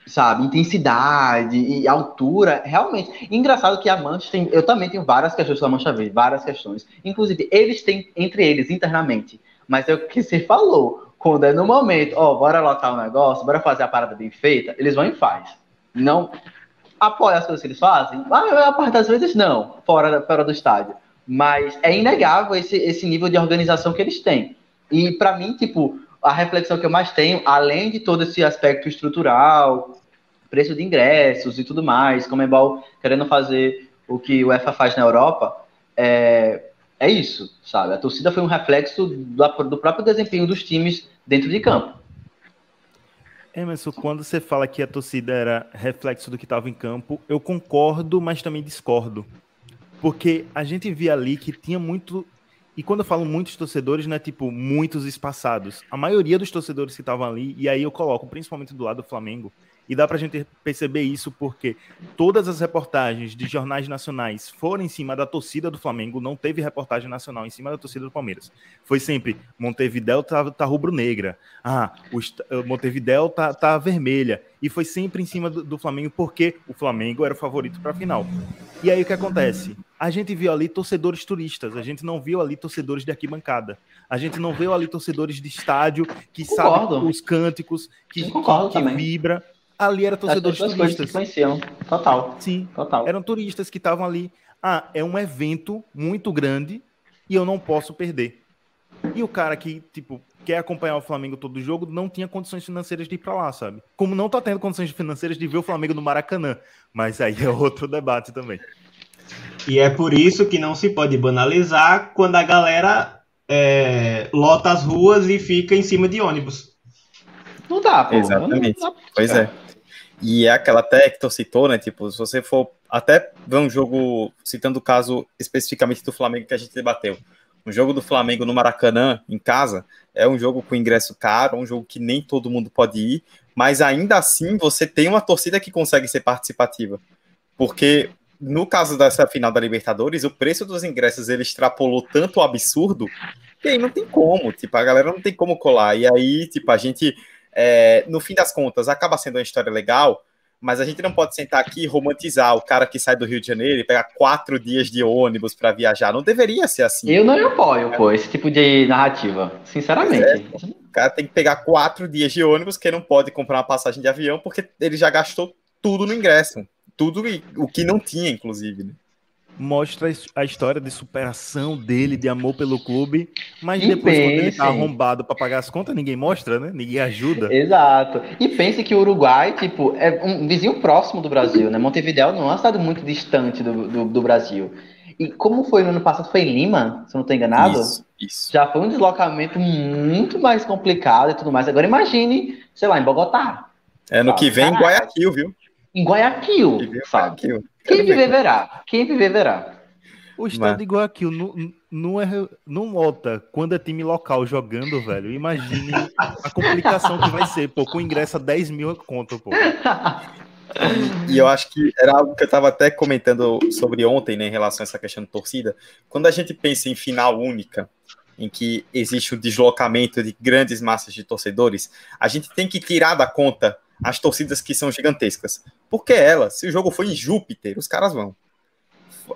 sabe, intensidade e altura, realmente. Engraçado que a Mancha tem, eu também tenho várias questões a Mancha Verde, várias questões. Inclusive, eles têm entre eles internamente, mas é o que você falou, quando é no momento, ó, bora lotar o um negócio, bora fazer a parada bem feita, eles vão e faz. Não apoia as coisas que eles fazem, a parte das vezes não, fora, fora do estádio. Mas é inegável esse, esse nível de organização que eles têm. E para mim, tipo, a reflexão que eu mais tenho, além de todo esse aspecto estrutural, preço de ingressos e tudo mais, Comebol querendo fazer o que o EFA faz na Europa, é, é isso, sabe? A torcida foi um reflexo do, do próprio desempenho dos times dentro de campo. Emerson, quando você fala que a torcida era reflexo do que estava em campo, eu concordo, mas também discordo. Porque a gente via ali que tinha muito e quando eu falo muitos torcedores, não é tipo muitos espaçados. A maioria dos torcedores que estavam ali, e aí eu coloco principalmente do lado do Flamengo, e dá pra gente perceber isso porque todas as reportagens de jornais nacionais foram em cima da torcida do Flamengo, não teve reportagem nacional em cima da torcida do Palmeiras. Foi sempre Montevidéu tá, tá rubro-negra, ah, o eh, Montevidéu tá, tá vermelha. E foi sempre em cima do, do Flamengo porque o Flamengo era o favorito para a final. E aí o que acontece? A gente viu ali torcedores turistas, a gente não viu ali torcedores de arquibancada. A gente não viu ali torcedores de estádio que sabem os cânticos, que, que, que vibra ali era torcedores As turistas. Que conheciam. Total. Sim, total. Eram turistas que estavam ali. Ah, é um evento muito grande e eu não posso perder. E o cara que, tipo, quer acompanhar o Flamengo todo jogo não tinha condições financeiras de ir para lá, sabe? Como não tá tendo condições financeiras de ver o Flamengo no Maracanã. Mas aí é outro debate também. E é por isso que não se pode banalizar quando a galera é, lota as ruas e fica em cima de ônibus. Não dá, pô. Exatamente. Não dá Pois é. E é aquela até que tu citou, né? Tipo, se você for até ver um jogo, citando o caso especificamente do Flamengo que a gente debateu. Um jogo do Flamengo no Maracanã, em casa, é um jogo com ingresso caro, um jogo que nem todo mundo pode ir, mas ainda assim você tem uma torcida que consegue ser participativa. Porque no caso dessa final da Libertadores, o preço dos ingressos ele extrapolou tanto o absurdo que aí não tem como, tipo, a galera não tem como colar. E aí, tipo, a gente é, no fim das contas, acaba sendo uma história legal, mas a gente não pode sentar aqui e romantizar o cara que sai do Rio de Janeiro e pegar quatro dias de ônibus para viajar. Não deveria ser assim. Eu não apoio, pô, esse tipo de narrativa. Sinceramente. O cara tem que pegar quatro dias de ônibus, que não pode comprar uma passagem de avião, porque ele já gastou tudo no ingresso. Tudo o que não tinha, inclusive. né? Mostra a história de superação dele, de amor pelo clube, mas E depois, quando ele tá arrombado pra pagar as contas, ninguém mostra, né? Ninguém ajuda. Exato. E pense que o Uruguai, tipo, é um vizinho próximo do Brasil, né? Montevideo não é uma cidade muito distante do, do, do Brasil. E como foi no ano passado, foi em Lima, se eu não estou enganado? Isso, isso. Já foi um deslocamento muito mais complicado e tudo mais. Agora imagine, sei lá, em Bogotá, É no que vem em. Guayaquil, viu? em Guayaquil, Que vem em sabe? Guayaquil. Quem viver verá. Quem viver verá. O estado Mas- de Guayaquil não, não, é, não nota quando é time local jogando, velho. Imagine a complicação que vai ser, pô, com ingresso a 10 mil conto, pô. E eu acho que era algo que eu estava até comentando sobre ontem, né, em relação a essa questão de torcida. Quando a gente pensa em final única, em que existe o deslocamento de grandes massas de torcedores, a gente tem que tirar da conta as torcidas que são gigantescas. Porque elas, se o jogo for em Júpiter, os caras vão.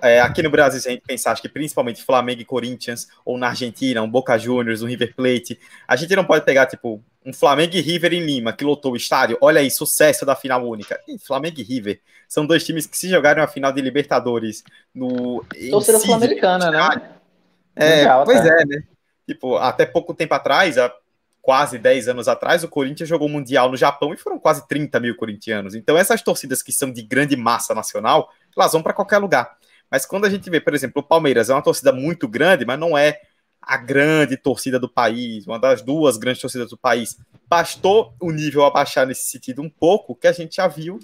É, aqui no Brasil, se a gente pensar, acho que principalmente Flamengo e Corinthians, ou na Argentina, um Boca Juniors, um River Plate, a gente não pode pegar, tipo, um Flamengo e River em Lima, que lotou o estádio. Olha aí, sucesso da final única. Ih, Flamengo e River são dois times que se jogaram a final de Libertadores no. Torcida sul-americana, né? É, Mundial, pois é, né? Tipo, até pouco tempo atrás, há quase 10 anos atrás, o Corinthians jogou Mundial no Japão e foram quase 30 mil corintianos. Então, essas torcidas que são de grande massa nacional, elas vão para qualquer lugar. Mas quando a gente vê, por exemplo, o Palmeiras é uma torcida muito grande, mas não é a grande torcida do país, uma das duas grandes torcidas do país. Bastou o nível abaixar nesse sentido um pouco, que a gente já viu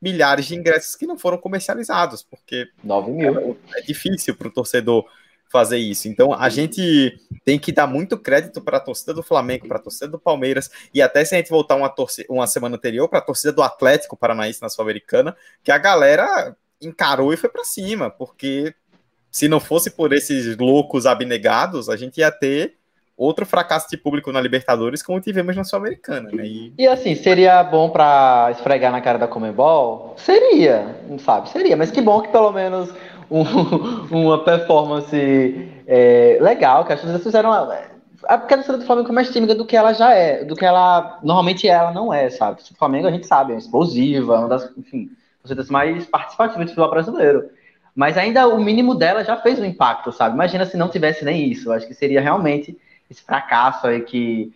milhares de ingressos que não foram comercializados, porque 9 mil. é difícil para o torcedor fazer isso. Então a gente tem que dar muito crédito para a torcida do Flamengo, para a torcida do Palmeiras e até se a gente voltar uma, torcida, uma semana anterior para a torcida do Atlético Paranaense na Sul-Americana, que a galera encarou e foi para cima, porque se não fosse por esses loucos abnegados, a gente ia ter outro fracasso de público na Libertadores como tivemos na Sul-Americana, né? E E assim, seria bom pra esfregar na cara da Comebol? Seria, não sabe? Seria, mas que bom que pelo menos um- uma performance é, legal, que as pessoas fizeram. uma- É porque a torcida do Flamengo é mais tímida do que ela já é, do que ela normalmente ela não é, sabe? O Flamengo a gente sabe, é explosiva, é uma das, enfim, torcidas mais participativas do futebol brasileiro. Mas ainda o mínimo dela já fez um impacto, sabe? Imagina se não tivesse nem isso. Acho que seria realmente esse fracasso aí que,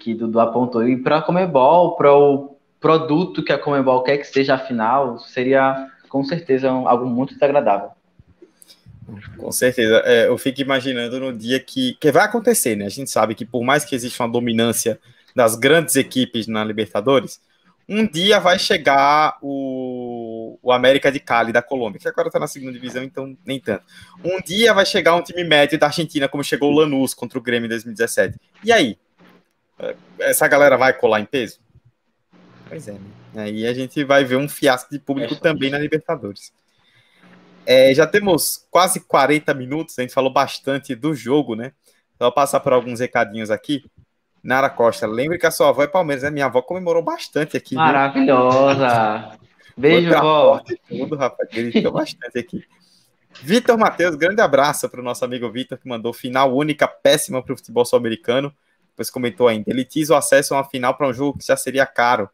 que Dudu apontou. E para a Comebol, para o produto que a Comebol quer que seja a final, seria com certeza algo muito desagradável. Com certeza. É, eu fico imaginando no dia que, que vai acontecer, né? A gente sabe que por mais que exista uma dominância das grandes equipes na Libertadores, um dia vai chegar o, o América de Cali da Colômbia, que agora está na segunda divisão, então nem tanto. Um dia vai chegar um time médio da Argentina, como chegou o Lanús contra o Grêmio em 2017. E aí? É, Essa galera vai colar em peso? Pois é, né? Aí a gente vai ver um fiasco de público É. também na Libertadores. É, já temos quase 40 minutos, a gente falou bastante do jogo, né? Então, vou passar por alguns recadinhos aqui. Nara Costa, lembre que a sua avó é Palmeiras, né? Minha avó comemorou bastante aqui. viu? Maravilhosa! Beijo, Outra vó! porta e tudo, rapaz. Gritou bastante aqui. Vitor Matheus, grande abraço para o nosso amigo Vitor, que mandou final única péssima para o futebol sul-americano. Depois comentou ainda: elitiza o acesso a uma final para um jogo que já seria caro.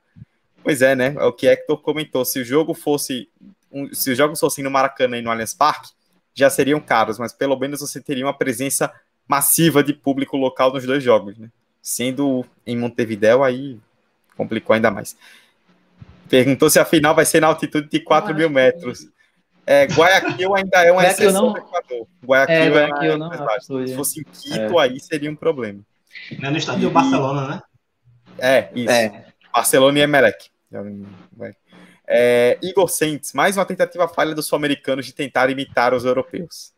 Pois é, né? É o que Hector comentou. Se o jogo fosse. Um- se os jogos fossem no Maracanã e no Allianz Parque, já seriam caros, mas pelo menos você teria uma presença massiva de público local nos dois jogos, né? Sendo em Montevidéu, aí complicou ainda mais. Perguntou se a final vai ser na altitude de 4 mil metros. É, Guayaquil ainda é uma Guayaquil exceção não. do Equador. Guayaquil, É, é, Guayaquil não, mais baixo. Se fosse em Quito, aí seria um problema. É no estádio do Barcelona, né? É, isso. É. Barcelona e Emelec. É, Igor Saints, mais uma tentativa falha dos sul-americanos de tentar imitar os europeus.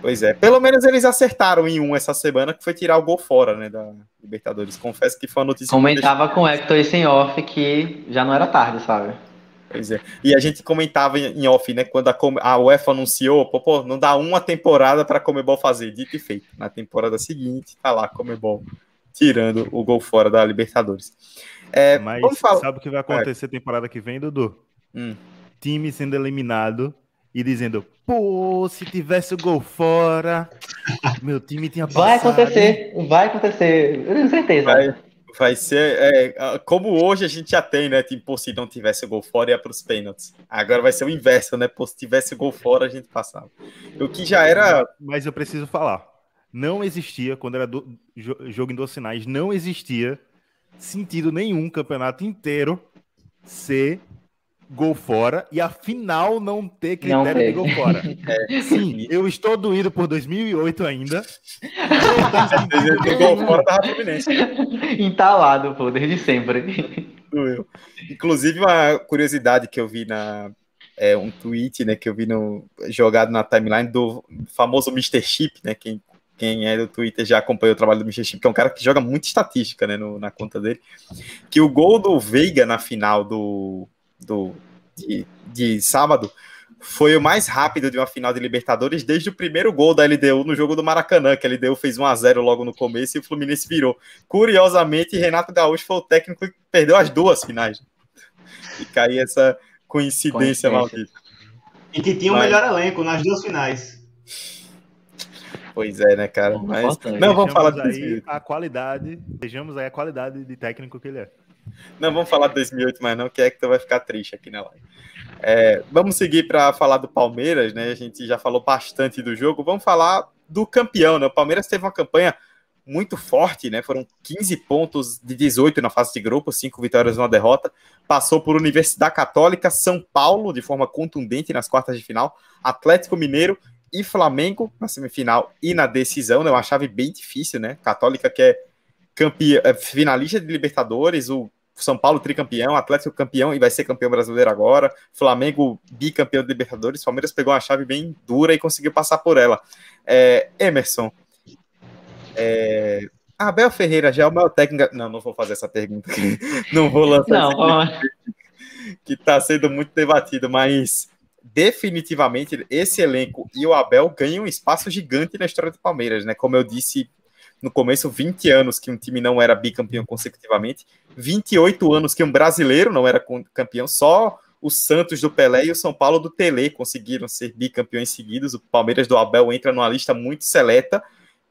Pois é, pelo menos eles acertaram em um essa semana, que foi tirar o gol fora, né, da Libertadores. Confesso que foi uma notícia... Comentava com o Hector e sem off que já não era tarde, sabe? Pois é. E a gente comentava em em off, né? Quando a, a UEFA anunciou, pô, pô, não dá uma temporada para a Comebol fazer. Dito e feito. Na temporada seguinte, tá lá a Comebol tirando o gol fora da Libertadores. É, Mas vamos falar. sabe o que vai acontecer temporada que vem, Dudu? Hum. Time sendo eliminado e dizendo, pô, se tivesse o gol fora, meu time tinha passado. Vai acontecer, vai acontecer, eu tenho certeza. Vai, vai ser. é, como hoje a gente já tem, né? Tipo, se não tivesse o gol fora, ia para os pênaltis. Agora vai ser o inverso, né? Pô, se tivesse o gol fora, a gente passava. O que já era. Mas eu preciso falar. Não existia, quando era do- jo- jogo em dois finais, não existia sentido nenhum campeonato inteiro ser gol fora e a final não ter Não critério ter. de gol fora. Sim, eu estou doído por 2008 ainda. Gol fora da Fluminense. Entalado, pô, desde sempre. Doeu. Inclusive, uma curiosidade que eu vi na. É um tweet, né? Que eu vi no, jogado na timeline do famoso Mr. Chip, né? Quem, quem é do Twitter já acompanhou o trabalho do Mr. Chip, que é um cara que joga muita estatística, né? no- na conta dele. Que o gol do Veiga na final do, do de, de sábado foi o mais rápido de uma final de Libertadores desde o primeiro gol da LDU no jogo do Maracanã, que a LDU fez 1 a 0 logo no começo e o Fluminense virou. Curiosamente, Renato Gaúcho foi o técnico que perdeu as duas finais. E caiu essa coincidência Coincidência. maldita. E que tinha o Mas- melhor elenco nas duas finais. Pois é, né, cara? Bom, Mas importante. não vamos falar aí 2008. a qualidade, vejamos aí a qualidade de técnico que ele é. Não vamos falar de 2008 mais não, que é que tu vai ficar triste aqui na live. É, vamos seguir para falar do Palmeiras, né? A gente já falou bastante do jogo. Vamos falar do campeão, né? O Palmeiras teve uma campanha muito forte, né? Foram 15 pontos de 18 na fase de grupo, 5 vitórias e uma derrota. Passou por Universidade Católica, São Paulo, de forma contundente nas quartas de final, Atlético Mineiro e Flamengo na semifinal e na decisão, né? Uma chave bem difícil, né? Católica que é campeã, é finalista de Libertadores, o São Paulo tricampeão, Atlético campeão e vai ser campeão brasileiro agora, Flamengo bicampeão de Libertadores, Palmeiras pegou uma chave bem dura e conseguiu passar por ela. É, Emerson, é, Abel Ferreira já é o maior técnico. Não, não vou fazer essa pergunta. aqui. Não vou lançar Não, esse vamos- que está sendo muito debatido, mas definitivamente esse elenco e o Abel ganham um espaço gigante na história do Palmeiras, né? Como eu disse no começo, 20 anos que um time não era bicampeão consecutivamente, 28 anos que um brasileiro não era campeão, só o Santos do Pelé e o São Paulo do Tele conseguiram ser bicampeões seguidos. O Palmeiras do Abel entra numa lista muito seleta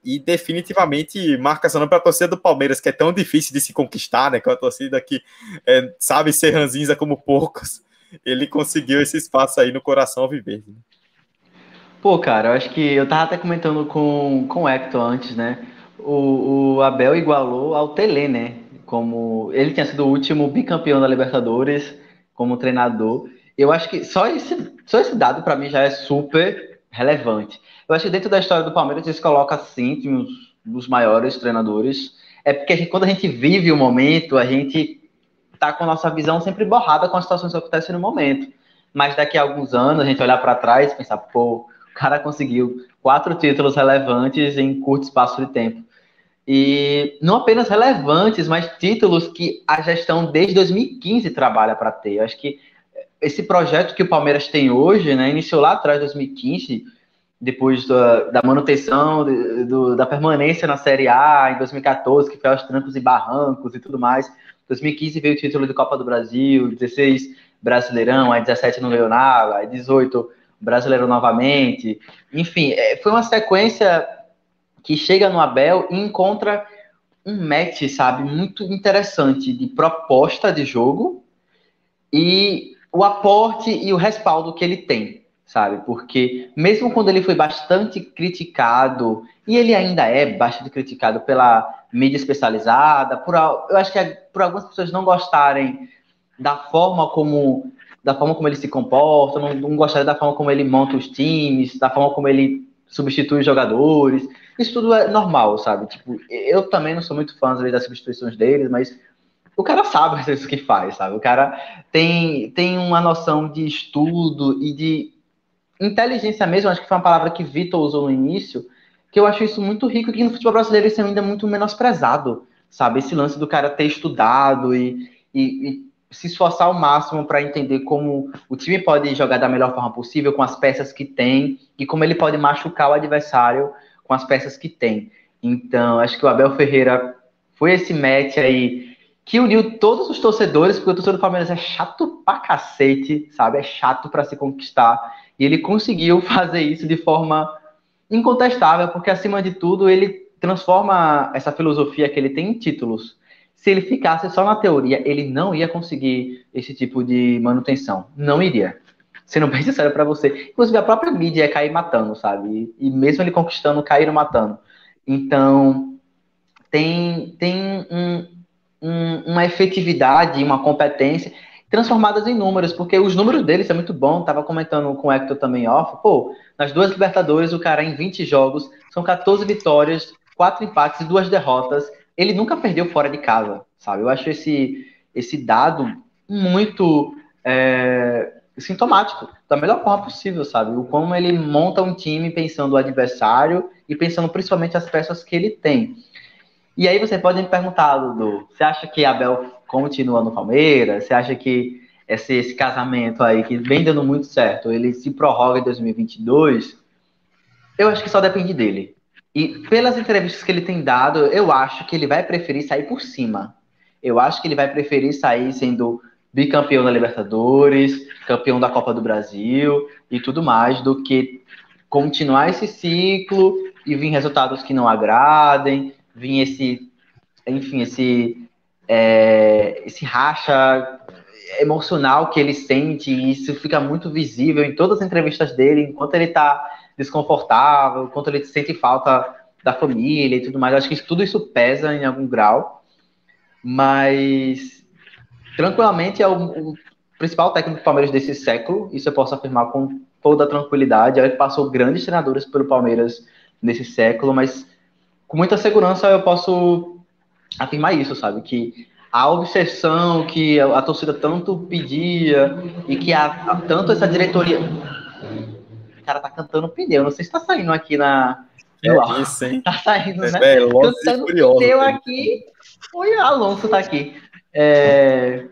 e definitivamente marca essa nome para a torcida do Palmeiras, que é tão difícil de se conquistar, né? Com a torcida que é, sabe ser ranzinza como poucos. Ele conseguiu esse espaço aí no coração alviverde. né? Pô, cara, eu acho que eu tava até comentando com, com o Hector antes, né? O, o Abel igualou ao Tele, né? Como ele tinha sido o último bicampeão da Libertadores como treinador. Eu acho que só esse, só esse dado para mim já é super relevante. Eu acho que dentro da história do Palmeiras ele se coloca assim, os, dos maiores treinadores. É porque a gente- quando a gente vive o momento, a gente tá com a nossa visão sempre borrada com as situações que acontecem no momento. Mas daqui a alguns anos a gente olhar para trás e pensar, pô, o cara conseguiu quatro títulos relevantes em curto espaço de tempo. E não apenas relevantes, mas títulos que a gestão desde 2015 trabalha para ter. Eu acho que esse projeto que o Palmeiras tem hoje, né, iniciou lá atrás, 2015, depois da, da manutenção, do- da permanência na Série A em 2014, que foi aos trancos e barrancos e tudo mais. 2015 veio o título de Copa do Brasil, 16 Brasileirão, aí 17 no Leonardo, aí 18 Brasileiro novamente. Enfim, é, foi uma sequência que chega no Abel e encontra um match, sabe, muito interessante de proposta de jogo e o aporte e o respaldo que ele tem, sabe? Porque mesmo quando ele foi bastante criticado, e ele ainda é bastante criticado pela mídia especializada, por, eu acho que é por algumas pessoas não gostarem da forma como da forma como ele se comporta, não, não gostaria da forma como ele monta os times, da forma como ele substitui os jogadores. Isso tudo é normal, sabe? Tipo, eu também não sou muito fã das substituições deles, mas o cara sabe o que faz, sabe? O cara tem, tem uma noção de estudo e de inteligência mesmo, acho que foi uma palavra que Vitor usou no início, que eu acho isso muito rico e que no futebol brasileiro isso é ainda muito menosprezado, sabe? Esse lance do cara ter estudado e, e, e se esforçar ao máximo para entender como o time pode jogar da melhor forma possível com as peças que tem e como ele pode machucar o adversário com as peças que tem. Então, acho que o Abel Ferreira foi esse match aí que uniu todos os torcedores, porque o torcedor do Palmeiras é chato pra cacete, sabe? É chato para se conquistar. E ele conseguiu fazer isso de forma incontestável, porque acima de tudo ele transforma essa filosofia que ele tem em títulos se ele ficasse só na teoria, ele não ia conseguir esse tipo de manutenção. Não iria. Sendo bem sincero para você. Inclusive, a própria mídia ia cair matando, sabe? E, mesmo ele conquistando, caíram matando. Então, tem, tem um, um, uma efetividade, uma competência transformadas em números, porque os números dele são muito bons. Tava comentando com o Hector também off. Pô, nas duas Libertadores, o cara em 20 jogos, são 14 vitórias, 4 empates e 2 derrotas ele nunca perdeu fora de casa, sabe? Eu acho esse, esse dado muito é, sintomático, da melhor forma possível, sabe? O como ele monta um time pensando o adversário e pensando principalmente as peças que ele tem. E aí você pode me perguntar, Dudu, você acha que Abel continua no Palmeiras? Você acha que esse, esse casamento aí, que vem dando muito certo, ele se prorroga em 2022? Eu acho que só depende dele. E pelas entrevistas que ele tem dado, eu acho que ele vai preferir sair por cima. Eu acho que ele vai preferir sair sendo bicampeão da Libertadores, campeão da Copa do Brasil e tudo mais, do que continuar esse ciclo e vir resultados que não agradem, vir esse, enfim, esse, é, esse racha emocional que ele sente, e isso fica muito visível em todas as entrevistas dele, enquanto ele está desconfortável, quanto ele sente falta da família e tudo mais. acho que tudo isso pesa em algum grau, mas tranquilamente é o, o principal técnico do Palmeiras desse século, isso eu posso afirmar com toda tranquilidade. Ele passou grandes treinadores pelo Palmeiras nesse século, mas com muita segurança eu posso afirmar isso, sabe? Que a obsessão que a, a torcida tanto pedia e que a, a, tanto essa diretoria o cara tá cantando pneu. Não sei se tá saindo aqui na. É isso, hein? Tá saindo, é, né? É, cantando curioso, pneu né? aqui. Oi, Alonso tá aqui. É,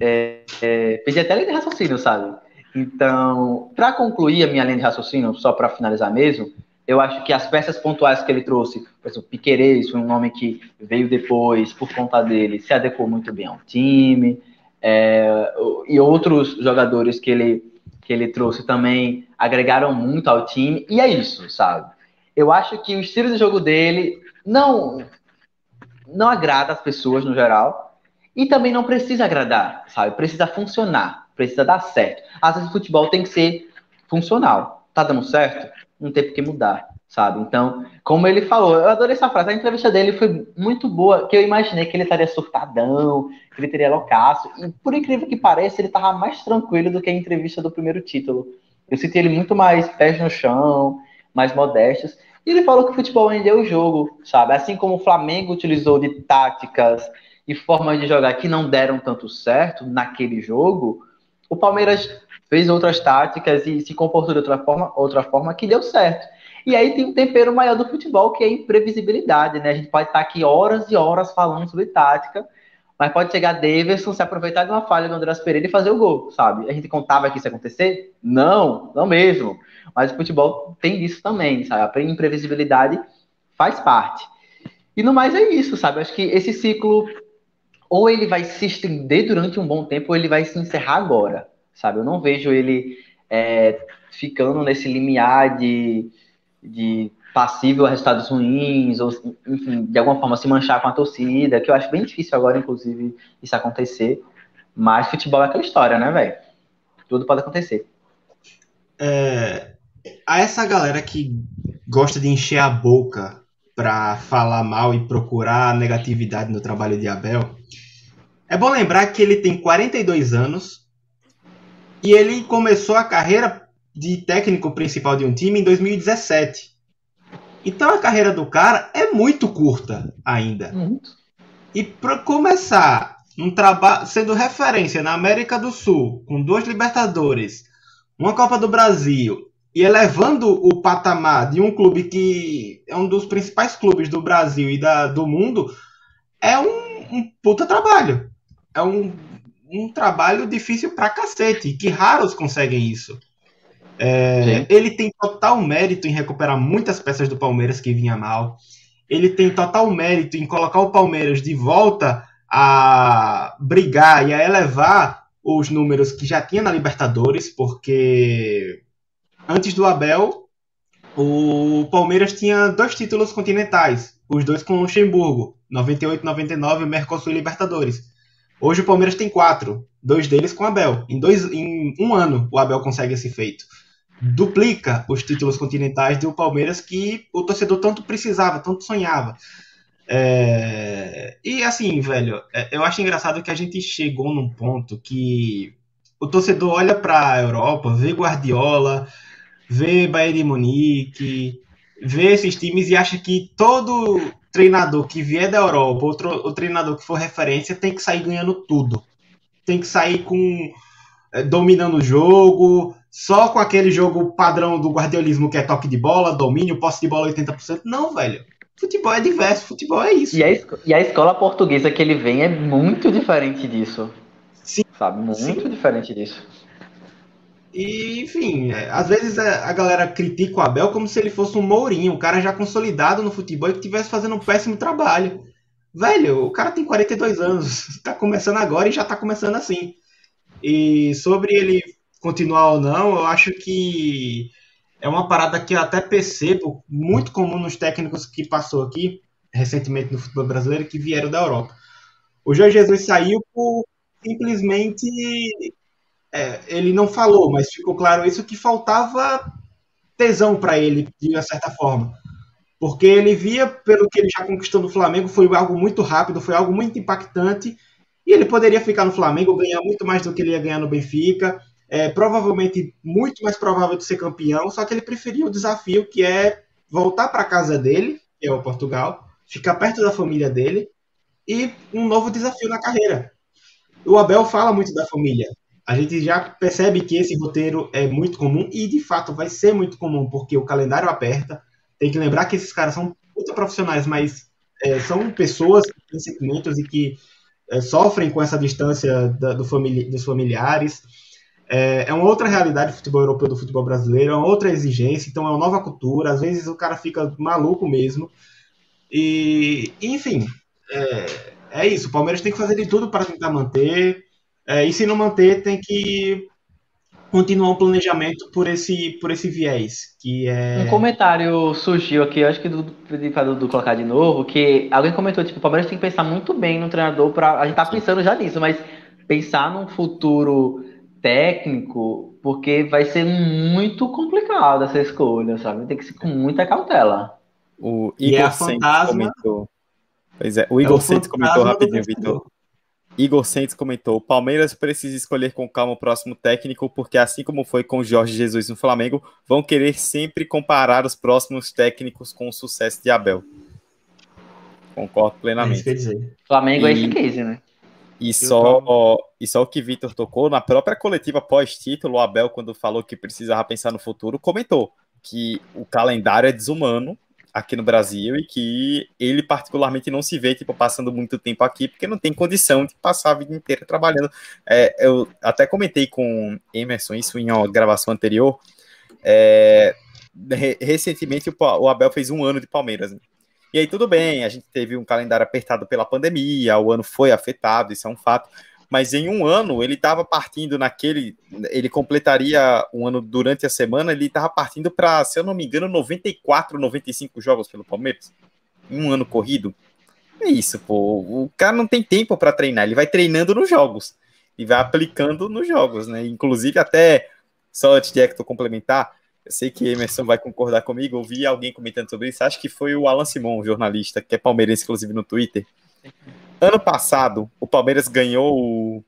é, é, perdi até a linha de raciocínio, sabe? Então, para concluir a minha linha de raciocínio, só para finalizar mesmo, eu acho que as peças pontuais que ele trouxe, por exemplo, Piquerez foi um nome que veio depois, por conta dele, se adequou muito bem ao time, é, e outros jogadores que ele que ele trouxe também agregaram muito ao time, e é isso, sabe? Eu acho que o estilo de jogo dele não não agrada as pessoas no geral, e também não precisa agradar, sabe? Precisa funcionar, precisa dar certo. Às vezes o futebol tem que ser funcional. Tá dando certo? Não tem por que mudar sabe? Então, como ele falou, eu adorei essa frase. A entrevista dele foi muito boa, que eu imaginei que ele estaria surtadão, que ele teria loucaço. E por incrível que pareça, ele estava mais tranquilo do que a entrevista do primeiro título. Eu senti ele muito mais pés no chão, mais modestos. E ele falou que o futebol ainda é o jogo, sabe? Assim como o Flamengo utilizou de táticas e formas de jogar que não deram tanto certo naquele jogo, o Palmeiras fez outras táticas e se comportou de outra forma, outra forma que deu certo. E aí tem um tempero maior do futebol, que é a imprevisibilidade, né? A gente pode estar aqui horas e horas falando sobre tática, mas pode chegar Davidson, se aproveitar de uma falha do Andrés Pereira e fazer o gol, sabe? A gente contava que isso ia acontecer? Não, não mesmo. Mas o futebol tem isso também, sabe? A imprevisibilidade faz parte. E no mais é isso, sabe? Acho que esse ciclo ou ele vai se estender durante um bom tempo ou ele vai se encerrar agora, sabe? Eu não vejo ele é, ficando nesse limiar de de passível a resultados ruins, ou, enfim, de alguma forma se manchar com a torcida, que eu acho bem difícil agora, inclusive, isso acontecer. Mas futebol é aquela história, né, velho? Tudo pode acontecer. É, a essa galera que gosta de encher a boca para falar mal e procurar negatividade no trabalho de Abel, é bom lembrar que ele tem 42 anos E ele começou a carreira de técnico principal de um time em 2017. Então a carreira do cara é muito curta ainda. Muito. E para começar um trabalho sendo referência na América do Sul, com duas Libertadores, uma Copa do Brasil e elevando o patamar de um clube que é um dos principais clubes do Brasil e da, do mundo, é um, um puta trabalho. É um, um trabalho difícil pra cacete, que raros conseguem isso. É, ele tem total mérito em recuperar muitas peças do Palmeiras que vinha mal. Ele tem total mérito em colocar o Palmeiras de volta a brigar e a elevar os números que já tinha na Libertadores, porque antes do Abel, o Palmeiras tinha dois títulos continentais, os dois com Luxemburgo, 98 99 Mercosul e Libertadores. Hoje o Palmeiras tem quatro, dois deles com Abel. Em, dois, em um ano o Abel consegue esse feito. Duplica os títulos continentais do Palmeiras que o torcedor tanto precisava, tanto sonhava. É... E assim, velho, é, eu acho engraçado que a gente chegou num ponto que o torcedor olha para a Europa, vê Guardiola, vê Bayern de Munique, vê esses times e acha que todo treinador que vier da Europa, outro, o treinador que for referência, tem que sair ganhando tudo. Tem que sair com é, dominando o jogo, só com aquele jogo padrão do guardiolismo que é toque de bola, domínio, posse de bola 80%. Não, velho. Futebol é diverso, futebol é isso. E a, e a escola portuguesa que ele vem é muito diferente disso. Sim. Sabe? Muito Sim. diferente disso. E, enfim, é, às vezes a, a, galera critica o Abel como se ele fosse um Mourinho, um cara já consolidado no futebol e que estivesse fazendo um péssimo trabalho. Velho, o cara tem 42 anos, tá começando agora e já tá começando assim. E sobre ele continuar ou não, eu acho que é uma parada que eu até percebo, muito comum nos técnicos que passou aqui, recentemente no futebol brasileiro, que vieram da Europa. O Jorge Jesus saiu por simplesmente é, ele não falou, mas ficou claro isso que faltava tesão para ele, de uma certa forma. Porque ele via, pelo que ele já conquistou no Flamengo, foi algo muito rápido, foi algo muito impactante, e ele poderia ficar no Flamengo, ganhar muito mais do que ele ia ganhar no Benfica, é, provavelmente muito mais provável de ser campeão, só que ele preferia o desafio que é voltar para casa dele, que é o Portugal, ficar perto da família dele, e um novo desafio na carreira. O Abel fala muito da família a gente já percebe que esse roteiro é muito comum e de fato vai ser muito comum, porque o calendário aperta. Tem que lembrar que esses caras são muito profissionais, mas é, são pessoas que têm sentimentos e que é, sofrem com essa distância da, do famili dos familiares. É, é, uma outra realidade do futebol europeu do futebol brasileiro, é uma outra exigência, então é uma nova cultura. Às vezes o cara fica maluco mesmo. E, enfim, é, é isso. O Palmeiras tem que fazer de tudo para tentar manter. É, e se não manter, tem que continuar o planejamento por esse, por esse viés. Que é... Um comentário surgiu aqui, acho que do, do, do colocar de novo, que alguém comentou, tipo, o Palmeiras tem que pensar muito bem no treinador para A gente tá pensando já nisso, mas pensar num futuro técnico, porque vai ser muito complicado essa escolha, sabe? Tem que ser com muita cautela. O Igor e é fantasma... comentou. Pois é, o Igor é Santos comentou rapidinho, Vitor. Igor Santos comentou: o Palmeiras precisa escolher com calma o próximo técnico, porque assim como foi com o Jorge Jesus no Flamengo, vão querer sempre comparar os próximos técnicos com o sucesso de Abel. Concordo plenamente. É Flamengo é e, é esse case, né? E só, e só o que Vitor tocou, na própria coletiva pós-título, o Abel, quando falou que precisava pensar no futuro, comentou que o calendário é desumano aqui no Brasil e que ele particularmente não se vê tipo passando muito tempo aqui porque não tem condição de passar a vida inteira trabalhando. É, eu até comentei com Emerson isso em uma gravação anterior. É, recentemente o Abel fez um ano de Palmeiras. Né? E aí tudo bem, a gente teve um calendário apertado pela pandemia, o ano foi afetado, isso é um fato mas em um ano ele estava partindo naquele. Ele completaria um ano durante a semana, ele estava partindo para, se eu não me engano, 94, 95 jogos pelo Palmeiras. Em um ano corrido. É isso, pô. O cara não tem tempo para treinar, ele vai treinando nos jogos. E vai aplicando nos jogos, né? Inclusive, até, só antes de Hector complementar, eu sei que Emerson vai concordar comigo, eu vi alguém comentando sobre isso, acho que foi o Alan Simon, jornalista, que é palmeirense, inclusive, no Twitter. Ano passado, o Palmeiras ganhou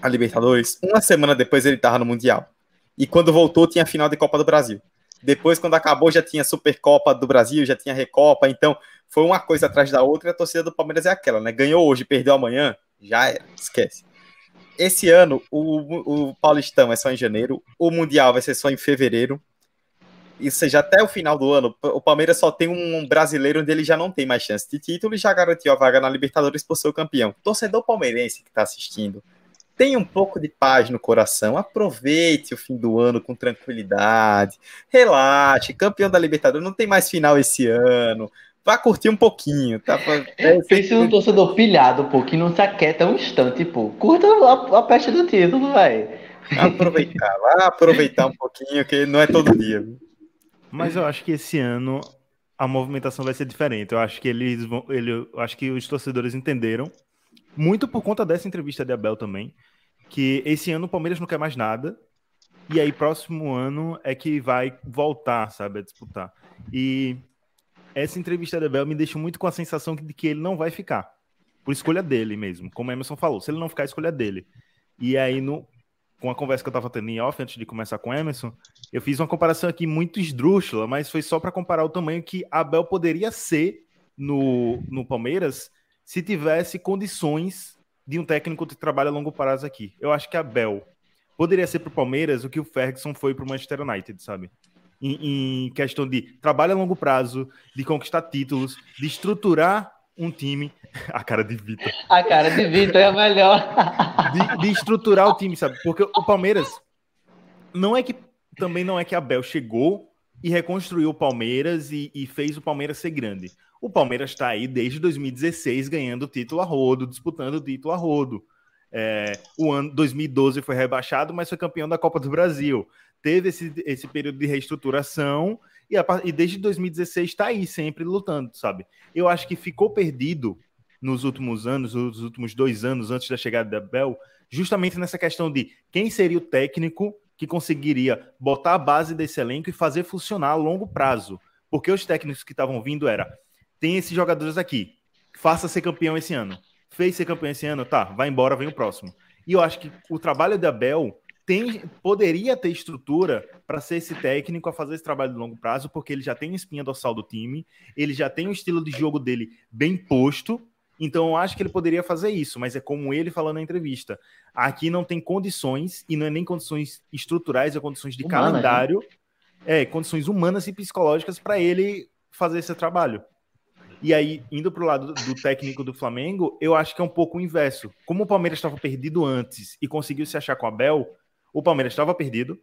a Libertadores, uma semana depois ele estava no Mundial. E quando voltou, tinha a final de Copa do Brasil. Depois, quando acabou, já tinha Supercopa do Brasil, já tinha Recopa. Então, foi uma coisa atrás da outra. E a torcida do Palmeiras é aquela, né? Ganhou hoje, perdeu amanhã, já era, esquece. Esse ano, o, o Paulistão é só em janeiro, o Mundial vai ser só em fevereiro. Ou seja, até o final do ano, o Palmeiras só tem um brasileiro onde ele já não tem mais chance de título e já garantiu a vaga na Libertadores por ser o campeão. Torcedor palmeirense que está assistindo, tenha um pouco de paz no coração, aproveite o fim do ano com tranquilidade, relaxe, campeão da Libertadores, não tem mais final esse ano, vá curtir um pouquinho, tá? É, Pense um torcedor pilhado, pô, que não se aquieta um instante, pô, curta a, a peste do título, vai. Aproveitar, vá aproveitar um pouquinho, que não é todo dia. Mas eu acho que esse ano a movimentação vai ser diferente. Eu acho que eles vão, ele, eu acho que os torcedores entenderam muito por conta dessa entrevista de Abel também, que esse ano o Palmeiras não quer mais nada, e aí próximo ano é que vai voltar, sabe, a disputar. E essa entrevista de Abel me deixou muito com a sensação de que ele não vai ficar, por escolha dele mesmo, como Emerson falou, se ele não ficar, é escolha dele. E aí, no, com a conversa que eu tava tendo em off antes de começar com Emerson, eu fiz uma comparação aqui muito esdrúxula, mas foi só para comparar o tamanho que Abel poderia ser no, no Palmeiras se tivesse condições de um técnico que trabalha a longo prazo aqui. Eu acho que a Bel poderia ser para o Palmeiras o que o Ferguson foi para o Manchester United, sabe? Em, em, questão de trabalho a longo prazo, de conquistar títulos, de estruturar um time. A cara de Vitor. A cara de Vitor é a melhor. De, de, estruturar o time, sabe? Porque o Palmeiras não é que também não é que a Bel chegou e reconstruiu o Palmeiras e, e fez o Palmeiras ser grande. O Palmeiras está aí desde 2016 ganhando título a rodo, disputando o título a rodo. É, o ano 2012 foi rebaixado, mas foi campeão da Copa do Brasil. Teve esse, esse período de reestruturação e, a, e desde 2016 está aí sempre lutando, sabe? Eu acho que ficou perdido nos últimos anos, nos últimos dois anos antes da chegada da Bel, justamente nessa questão de quem seria o técnico que conseguiria botar a base desse elenco e fazer funcionar a longo prazo. Porque os técnicos que estavam vindo era tem esses jogadores aqui, faça ser campeão esse ano. Fez ser campeão esse ano, tá, vai embora, vem o próximo. E eu acho que o trabalho da Abel tem, poderia ter estrutura para ser esse técnico a fazer esse trabalho de longo prazo, porque ele já tem espinha dorsal do time, ele já tem o estilo de jogo dele bem posto, então eu acho que ele poderia fazer isso, mas é como ele falou na entrevista. Aqui não tem condições, e não é nem condições estruturais, é condições de Humana, calendário, né? é, condições humanas e psicológicas para ele fazer esse trabalho. E aí, indo para o lado do técnico do Flamengo, eu acho que é um pouco o inverso. Como o Palmeiras estava perdido antes e conseguiu se achar com o Abel, o Palmeiras estava perdido,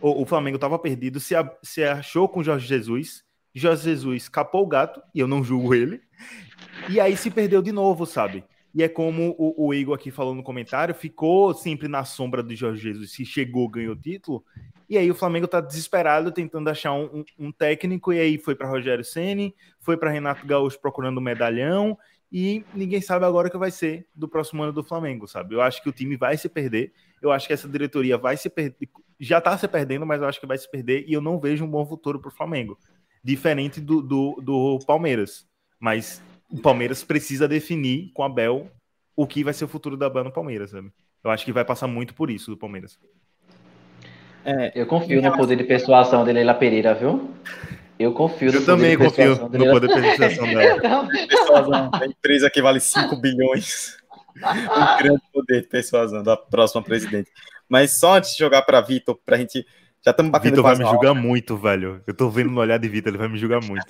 o, o Flamengo estava perdido, se, a, se achou com o Jorge Jesus, Jorge Jesus capou o gato, e eu não julgo ele, e aí se perdeu de novo, sabe? E é como o, o Igor aqui falou no comentário, ficou sempre na sombra do Jorge Jesus, se chegou, ganhou o título, e aí o Flamengo tá desesperado tentando achar um, um, técnico, e aí foi para Rogério Ceni, foi para Renato Gaúcho procurando medalhão, e ninguém sabe agora o que vai ser do próximo ano do Flamengo, sabe? Eu acho que o time vai se perder, eu acho que essa diretoria vai se perder, já tá se perdendo, mas eu acho que vai se perder, e eu não vejo um bom futuro pro Flamengo. Diferente do, do, do Palmeiras. Mas o Palmeiras precisa definir com a Bel o que vai ser o futuro da Bel no Palmeiras, sabe? Eu acho que vai passar muito por isso do Palmeiras. É, eu confio no poder de persuasão de Leila Pereira, viu? Eu confio no eu também confio no poder de persuasão dela. persuasão, a empresa que vale 5 bilhões. Um grande poder de persuasão da próxima presidente. Mas só antes de jogar para Vitor, para a gente. Já estamos batendo Vitor vai me julgar muito, velho. Eu tô vendo no olhar de Vitor, ele vai me julgar muito.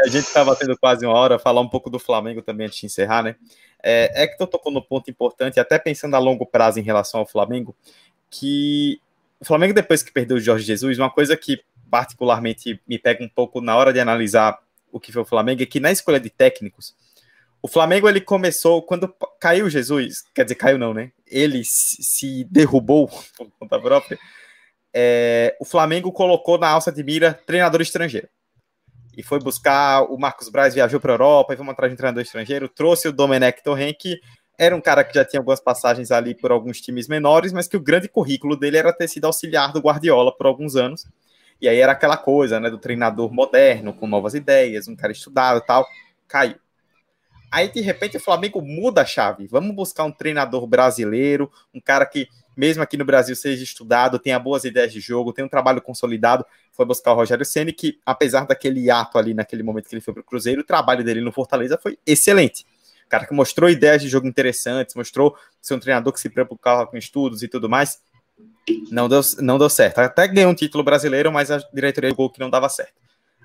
A gente tá batendo quase uma hora, falar um pouco do Flamengo também antes de encerrar, né? É, é que eu tocou no ponto importante, até pensando a longo prazo em relação ao Flamengo, que o Flamengo, depois que perdeu o Jorge Jesus, uma coisa que particularmente me pega um pouco na hora de analisar o que foi o Flamengo é que na escolha de técnicos, o Flamengo ele começou quando caiu Jesus, quer dizer, caiu não, né? Ele se derrubou por conta própria. É, o Flamengo colocou na alça de mira treinador estrangeiro. E foi buscar o Marcos Braz, viajou para a Europa, e vamos atrás de um treinador estrangeiro, trouxe o Domenech Torren, que era um cara que já tinha algumas passagens ali por alguns times menores, mas que o grande currículo dele era ter sido auxiliar do Guardiola por alguns anos. E aí era aquela coisa, né, do treinador moderno, com novas ideias, um cara estudado tal. Caiu. Aí, de repente, o Flamengo muda a chave. Vamos buscar um treinador brasileiro, um cara que, mesmo aqui no Brasil, seja estudado, tenha boas ideias de jogo, tenha um trabalho consolidado. Foi buscar o Rogério Ceni, que, apesar daquele ato ali, naquele momento que ele foi para o Cruzeiro, o trabalho dele no Fortaleza foi excelente. O cara que mostrou ideias de jogo interessantes, mostrou ser um treinador que se preocupava com estudos e tudo mais. Não deu, não deu certo. Até ganhou um título brasileiro, mas a diretoria jogou que não dava certo.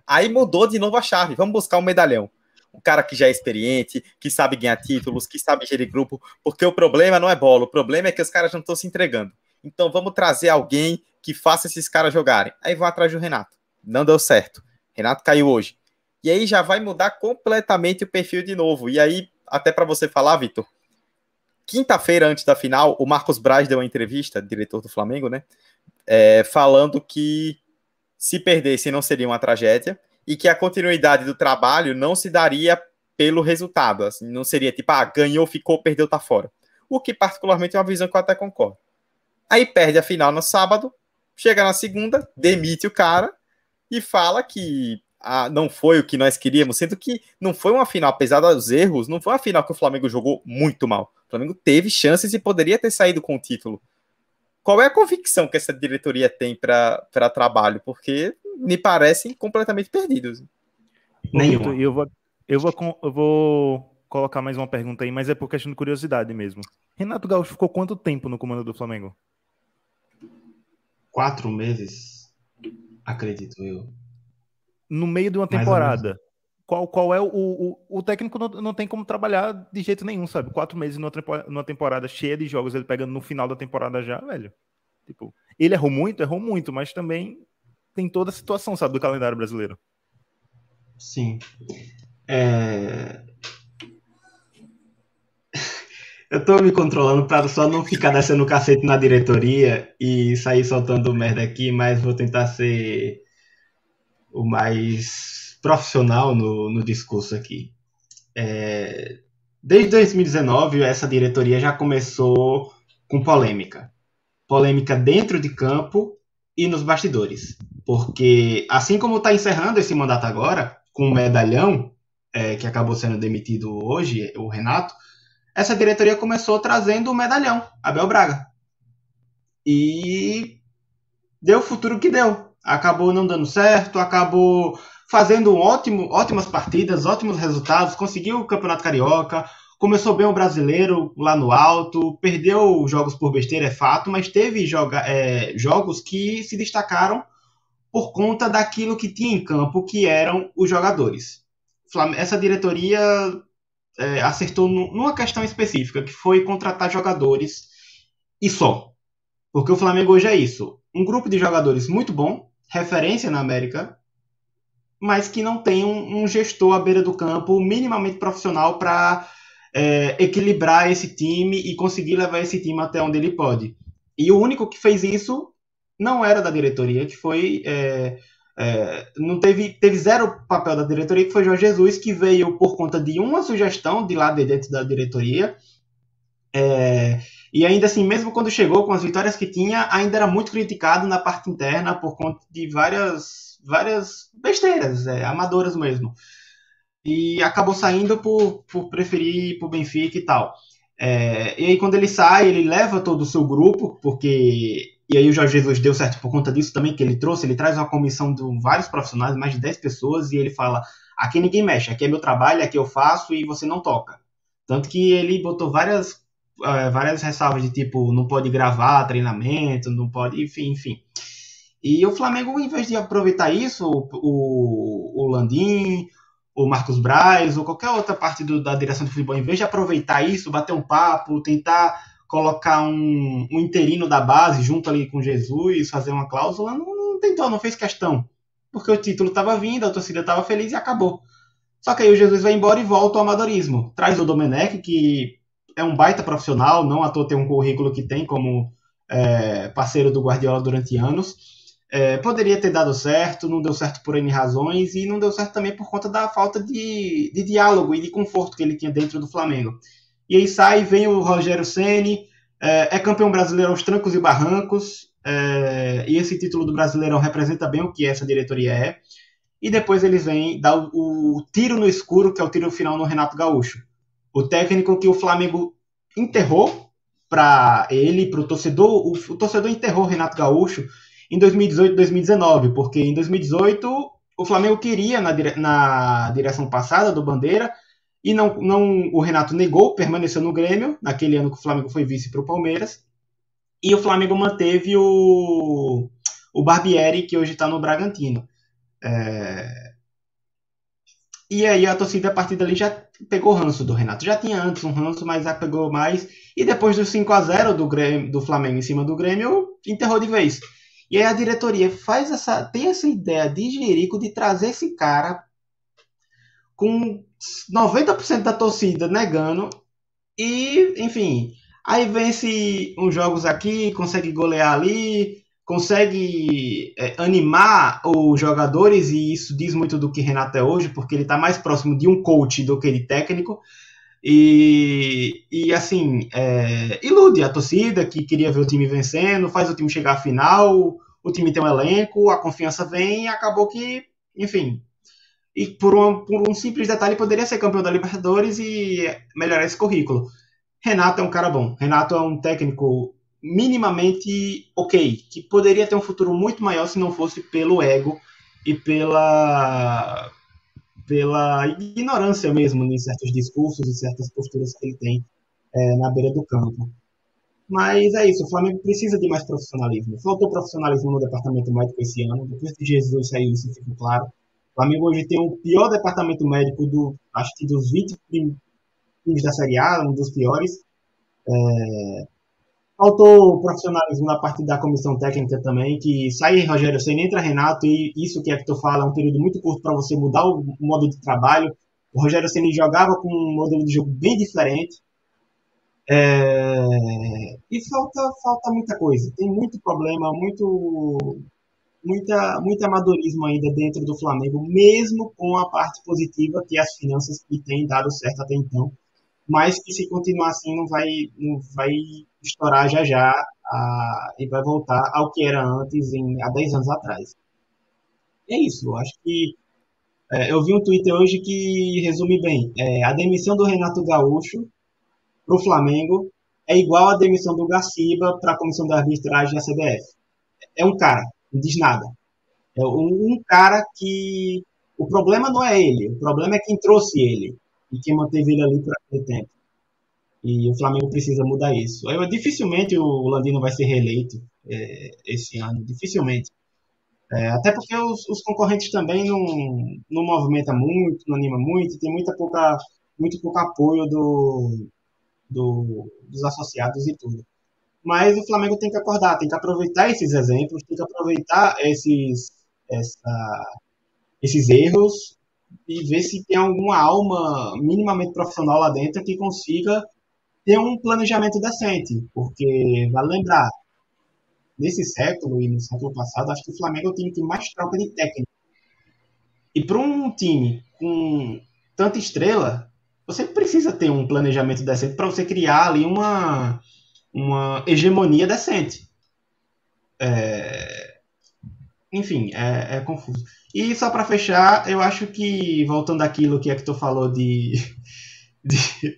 Aí mudou de novo a chave. Vamos buscar um medalhão um cara que já é experiente, que sabe ganhar títulos, que sabe gerir grupo, porque o problema não é bola, o problema é que os caras não estão se entregando. Então vamos trazer alguém que faça esses caras jogarem. Aí vão atrás do Renato. Não deu certo. Renato caiu hoje. E aí já vai mudar completamente o perfil de novo. E aí, até para você falar, Vitor, quinta-feira antes da final, o Marcos Braz deu uma entrevista, diretor do Flamengo, né? É, falando que se perdesse não seria uma tragédia e que a continuidade do trabalho não se daria pelo resultado. Assim, não seria tipo, ah, ganhou, ficou, perdeu, tá fora. O que, particularmente, é uma visão que eu até concordo. Aí perde a final no sábado, chega na segunda, demite o cara e fala que ah, não foi o que nós queríamos, sendo que não foi uma final, apesar dos erros, não foi uma final que o Flamengo jogou muito mal. O Flamengo teve chances e poderia ter saído com o título. Qual é a convicção que essa diretoria tem para trabalho? Porque me parecem completamente perdidos. Nenhum. Eu vou, eu, vou, eu vou colocar mais uma pergunta aí, mas é por questão de curiosidade mesmo. Renato Gaúcho ficou quanto tempo no comando do Flamengo? Quatro meses, acredito eu. No meio de uma temporada. Qual, qual é o, o, o técnico não, não tem como trabalhar de jeito nenhum, sabe? Quatro meses numa, numa temporada cheia de jogos, ele pegando no final da temporada já, velho. Tipo, ele errou muito, errou muito, mas também tem toda a situação, sabe, do calendário brasileiro. Sim. É... Eu tô me controlando para só não ficar descendo cacete na diretoria e sair soltando merda aqui, mas vou tentar ser o mais profissional no, no discurso aqui. É... Desde 2019, essa diretoria já começou com polêmica. Polêmica dentro de campo e nos bastidores. Porque, assim como está encerrando esse mandato agora, com o medalhão, é, que acabou sendo demitido hoje, o Renato, essa diretoria começou trazendo o medalhão, Abel Braga. E deu o futuro que deu. Acabou não dando certo, acabou fazendo um ótimo, ótimas partidas, ótimos resultados, conseguiu o Campeonato Carioca, começou bem o brasileiro lá no alto, perdeu jogos por besteira, é fato, mas teve joga, é, jogos que se destacaram por conta daquilo que tinha em campo, que eram os jogadores. Essa diretoria é, acertou numa questão específica, que foi contratar jogadores e só. Porque o Flamengo hoje é isso: um grupo de jogadores muito bom, referência na América, mas que não tem um, um gestor à beira do campo minimamente profissional para é, equilibrar esse time e conseguir levar esse time até onde ele pode. E o único que fez isso não era da diretoria, que foi. É, é, não teve, teve zero papel da diretoria, que foi Jorge Jesus, que veio por conta de uma sugestão de lá de dentro da diretoria. É, e ainda assim, mesmo quando chegou com as vitórias que tinha, ainda era muito criticado na parte interna por conta de várias, várias besteiras, é, amadoras mesmo. E acabou saindo por, por preferir ir para o Benfica e tal. É, e aí, quando ele sai, ele leva todo o seu grupo, porque e aí o Jorge Jesus deu certo por conta disso também, que ele trouxe, ele traz uma comissão de vários profissionais, mais de 10 pessoas, e ele fala, aqui ninguém mexe, aqui é meu trabalho, aqui eu faço e você não toca. Tanto que ele botou várias, uh, várias ressalvas de tipo, não pode gravar treinamento, não pode, enfim, enfim. E o Flamengo, em vez de aproveitar isso, o, o Landim, o Marcos Braz, ou qualquer outra parte do, da direção de futebol, em vez de aproveitar isso, bater um papo, tentar colocar um, um interino da base junto ali com Jesus, fazer uma cláusula, não, não tentou, não fez questão. Porque o título estava vindo, a torcida estava feliz e acabou. Só que aí o Jesus vai embora e volta ao amadorismo. Traz o Domenech, que é um baita profissional, não à toa tem um currículo que tem como é, parceiro do Guardiola durante anos. É, poderia ter dado certo, não deu certo por N razões, e não deu certo também por conta da falta de, de diálogo e de conforto que ele tinha dentro do Flamengo. E aí sai, vem o Rogério Ceni, é, é, campeão brasileiro aos trancos e barrancos, é, e esse título do Brasileirão representa bem o que essa diretoria é. E depois eles vêm dar o, o, tiro no escuro, que é o tiro final no Renato Gaúcho. O técnico que o Flamengo enterrou para ele, para o torcedor, o torcedor enterrou Renato Gaúcho em 2018 2019, porque em 2018 o Flamengo queria, na, dire... na direção passada do Bandeira, e não, não o Renato negou, permaneceu no Grêmio, naquele ano que o Flamengo foi vice para o Palmeiras, e o Flamengo manteve o, o Barbieri, que hoje está no Bragantino. É... E aí a torcida a partir dali já pegou ranço do Renato. Já tinha antes um ranço, mas já pegou mais. E depois do 5 a 0 do, Grêmio, do Flamengo em cima do Grêmio, enterrou de vez. E aí a diretoria faz essa, tem essa ideia de Jerico de trazer esse cara com 90% da torcida negando e, enfim, aí vence uns jogos aqui, consegue golear ali, consegue é, animar os jogadores e isso diz muito do que Renato é hoje, porque ele está mais próximo de um coach do que de técnico. E, e assim, é, ilude a torcida que queria ver o time vencendo, faz o time chegar à final, o time tem um elenco, a confiança vem e acabou que, enfim. E por um, por um simples detalhe, poderia ser campeão da Libertadores e melhorar esse currículo. Renato é um cara bom. Renato é um técnico minimamente ok, que poderia ter um futuro muito maior se não fosse pelo ego e pela pela ignorância mesmo em certos discursos e certas posturas que ele tem é, na beira do campo. Mas é isso, o Flamengo precisa de mais profissionalismo. Faltou profissionalismo no departamento médico esse ano. Depois que Jesus saiu, isso ficou claro. O Flamengo hoje tem o pior departamento médico do, acho que dos 20 times da Série A, um dos piores. É... Faltou profissionalismo na parte da comissão técnica também, que sai Rogério Senna, entra Renato, e isso que é que tu fala, é um período muito curto para você mudar o modo de trabalho. O Rogério Senna jogava com um modelo de jogo bem diferente. É... E falta, falta muita coisa. Tem muito problema, muito, muita, muito amadorismo ainda dentro do Flamengo, mesmo com a parte positiva que as finanças que têm dado certo até então. Mas que se continuar assim não vai, não vai estourar já já a, e vai voltar ao que era antes, em, há 10 anos atrás. É isso, eu acho que é, eu vi um Twitter hoje que resume bem. É, a demissão do Renato Gaúcho para o Flamengo é igual a demissão do Gaciba para a comissão de arbitragem da CBF. É um cara, não diz nada. É um, um, cara que. O problema não é ele, o problema é quem trouxe ele e quem manteve ele ali por aquele tempo. E o Flamengo precisa mudar isso. Eu, dificilmente o Landino vai ser reeleito é, esse ano, dificilmente. É, até porque os, os, concorrentes também não, não movimentam muito, não anima muito, tem muita pouca, muito pouco apoio do, do, dos associados e tudo. Mas o Flamengo tem que acordar, tem que aproveitar esses exemplos, tem que aproveitar esses, essa, esses erros e ver se tem alguma alma minimamente profissional lá dentro que consiga ter um planejamento decente. Porque, vale lembrar, nesse século e no século passado, acho que o Flamengo é o time que mais troca de técnico. E para um time com tanta estrela, você precisa ter um planejamento decente para você criar ali uma, uma hegemonia decente. É... Enfim, é, é, confuso. E só para fechar, eu acho que, voltando àquilo que tu falou de, de,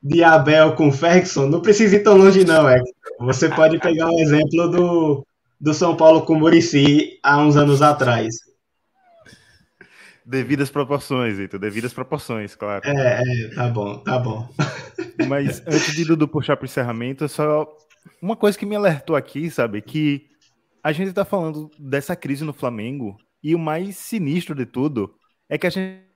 de Abel com Ferguson, não precisa ir tão longe não, é. Você pode pegar um exemplo do, do São Paulo com Murici há uns anos atrás. Devidas proporções, Heitor. Devidas proporções, claro. É, é, tá bom, tá bom. Mas antes de Dudu puxar para o encerramento, só uma coisa que me alertou aqui, sabe? Que a gente tá falando dessa crise no Flamengo e o mais sinistro de tudo é que a gente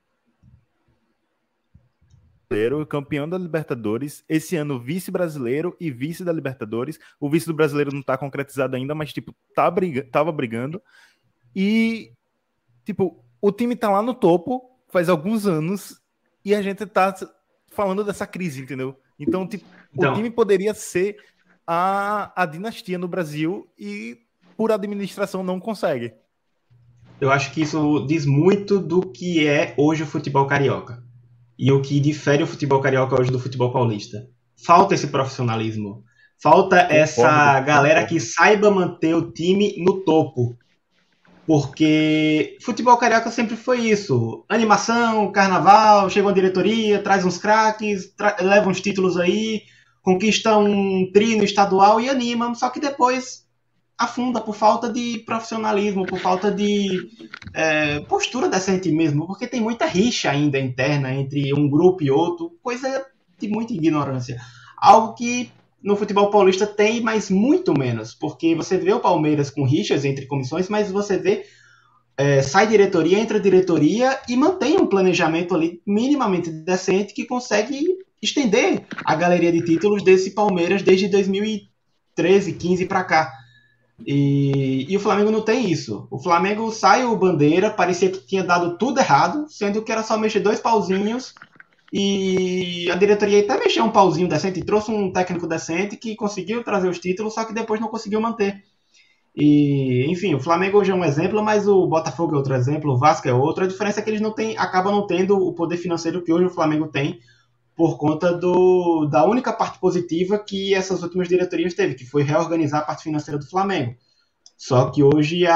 campeão da Libertadores, esse ano vice-brasileiro e vice da Libertadores. O vice do brasileiro não tá concretizado ainda, mas tipo, tá briga tava brigando. E tipo, o time tá lá no topo faz alguns anos e a gente tá falando dessa crise, entendeu? Então, tipo, então, o time poderia ser a, a dinastia no Brasil e por administração não consegue. Eu acho que isso diz muito do que é hoje o futebol carioca e o que difere o futebol carioca hoje do futebol paulista. Falta esse profissionalismo. Falta essa galera que saiba manter o time no topo. Porque futebol carioca sempre foi isso. Animação, carnaval, chega uma diretoria, traz uns craques, tra leva uns títulos aí, conquista um trino estadual e anima. Só que depois afunda por falta de profissionalismo, por falta de é, postura decente mesmo, porque tem muita rixa ainda interna entre um grupo e outro, coisa de muita ignorância. Algo que no futebol paulista tem, mas muito menos, porque você vê o Palmeiras com rixas entre comissões, mas você vê é, sai diretoria, entra diretoria e mantém um planejamento ali minimamente decente que consegue estender a galeria de títulos desse Palmeiras desde 2013, 15 para cá. E, e, o Flamengo não tem isso. O Flamengo sai o bandeira, parecia que tinha dado tudo errado, sendo que era só mexer dois pauzinhos. E a diretoria até mexeu um pauzinho decente, trouxe um técnico decente que conseguiu trazer os títulos, só que depois não conseguiu manter. E, enfim, o Flamengo hoje é um exemplo, mas o Botafogo é outro exemplo, o Vasco é outro. A diferença é que eles não têm, acabam não tendo o poder financeiro que hoje o Flamengo tem, por conta do, da única parte positiva que essas últimas diretorias teve, que foi reorganizar a parte financeira do Flamengo. Só que hoje a,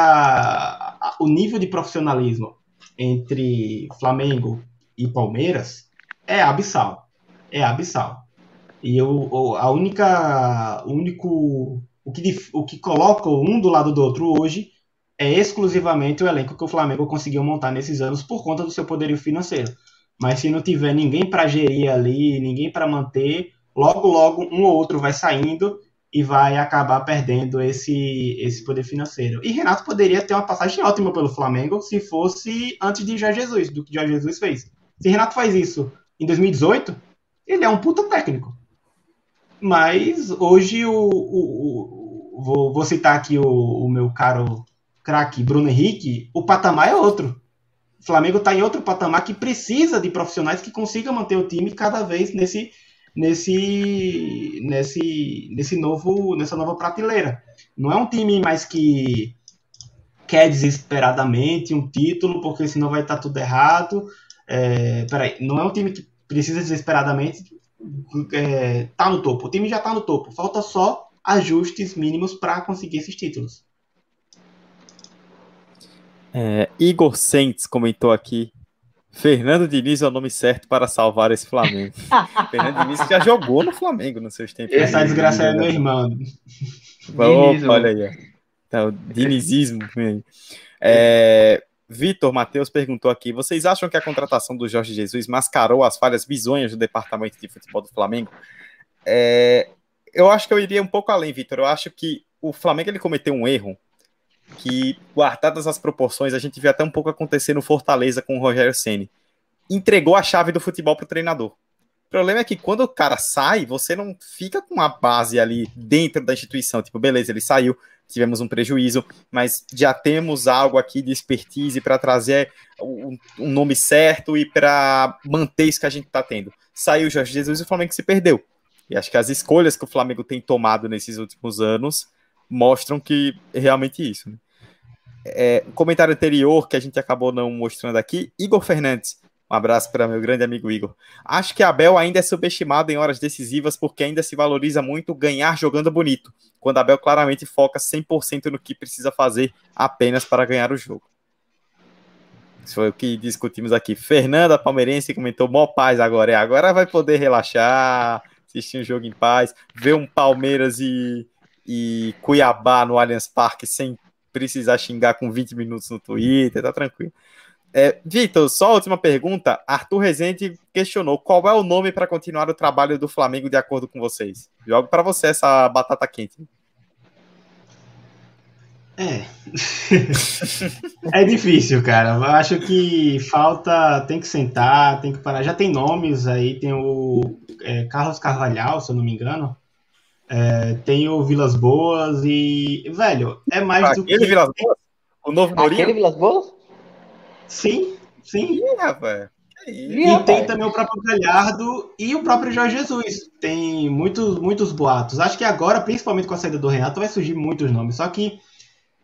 a, o nível de profissionalismo entre Flamengo e Palmeiras é abissal. É abissal. E eu, a única, o único, o que, o que coloca um do lado do outro hoje é exclusivamente o elenco que o Flamengo conseguiu montar nesses anos por conta do seu poderio financeiro. Mas se não tiver ninguém para gerir ali, ninguém para manter, logo logo um ou outro vai saindo e vai acabar perdendo esse, esse poder financeiro. E Renato poderia ter uma passagem ótima pelo Flamengo se fosse antes de Jorge Jesus, do que Jorge Jesus fez. Se Renato faz isso em 2018, ele é um puta técnico. Mas hoje o, o, o vou, vou, citar aqui o, o meu caro craque Bruno Henrique, o patamar é outro. O Flamengo está em outro patamar que precisa de profissionais que consigam manter o time cada vez nesse, nesse, nesse, nesse novo, nessa nova prateleira. Não é um time mais que quer desesperadamente um título, porque senão vai estar tudo errado. É, peraí, não é um time que precisa desesperadamente é, tá no topo. O time já está no topo. Falta só ajustes mínimos para conseguir esses títulos. É, Igor Sentes comentou aqui. Fernando Diniz é o nome certo para salvar esse Flamengo. Fernando Diniz já jogou no Flamengo nos seus tempos. Essa desgraça é meu irmão. Opa, olha aí. Então, dinizismo. É, Vitor Matheus perguntou aqui: vocês acham que a contratação do Jorge Jesus mascarou as falhas bizonhas do departamento de futebol do Flamengo? É, eu acho que eu iria um pouco além, Vitor. Eu acho que o Flamengo ele cometeu um erro que, guardadas as proporções, a gente viu até um pouco acontecer no Fortaleza com o Rogério Ceni. Entregou a chave do futebol para o treinador. O problema é que quando o cara sai, você não fica com uma base ali dentro da instituição. Tipo, beleza, ele saiu, tivemos um prejuízo, mas já temos algo aqui de expertise para trazer um, um, nome certo e para manter isso que a gente está tendo. Saiu o Jorge Jesus e o Flamengo se perdeu. E acho que as escolhas que o Flamengo tem tomado nesses últimos anos mostram que é realmente isso. Né? É, comentário anterior que a gente acabou não mostrando aqui, Igor Fernandes. Um abraço para meu grande amigo Igor. Acho que Abel ainda é subestimado em horas decisivas porque ainda se valoriza muito ganhar jogando bonito, quando Abel claramente foca 100% no que precisa fazer apenas para ganhar o jogo. Isso foi o que discutimos aqui. Fernanda Palmeirense comentou: mó paz agora. É, agora vai poder relaxar, assistir um jogo em paz, ver um Palmeiras e e Cuiabá no Allianz Parque sem precisar xingar com 20 minutos no Twitter, tá tranquilo. É, Vitor, só a última pergunta. Arthur Rezende questionou qual é o nome para continuar o trabalho do Flamengo de acordo com vocês. Jogo para você essa batata quente. É. é difícil, cara. Eu acho que falta. Tem que sentar, tem que parar. Já tem nomes aí, tem o é, Carlos Carvalhal, se eu não me engano. É, tem o Vilas Boas e. Velho, é mais ah, do aquele que. Vilas Boas? O novo Mourinho? Aquele Vilas Boas? Sim, sim. Ih, rapaz. E, e tem também o próprio Galhardo e o próprio Jorge Jesus. Tem muitos, muitos boatos. Acho que agora, principalmente com a saída do Renato, vai surgir muitos nomes. Só que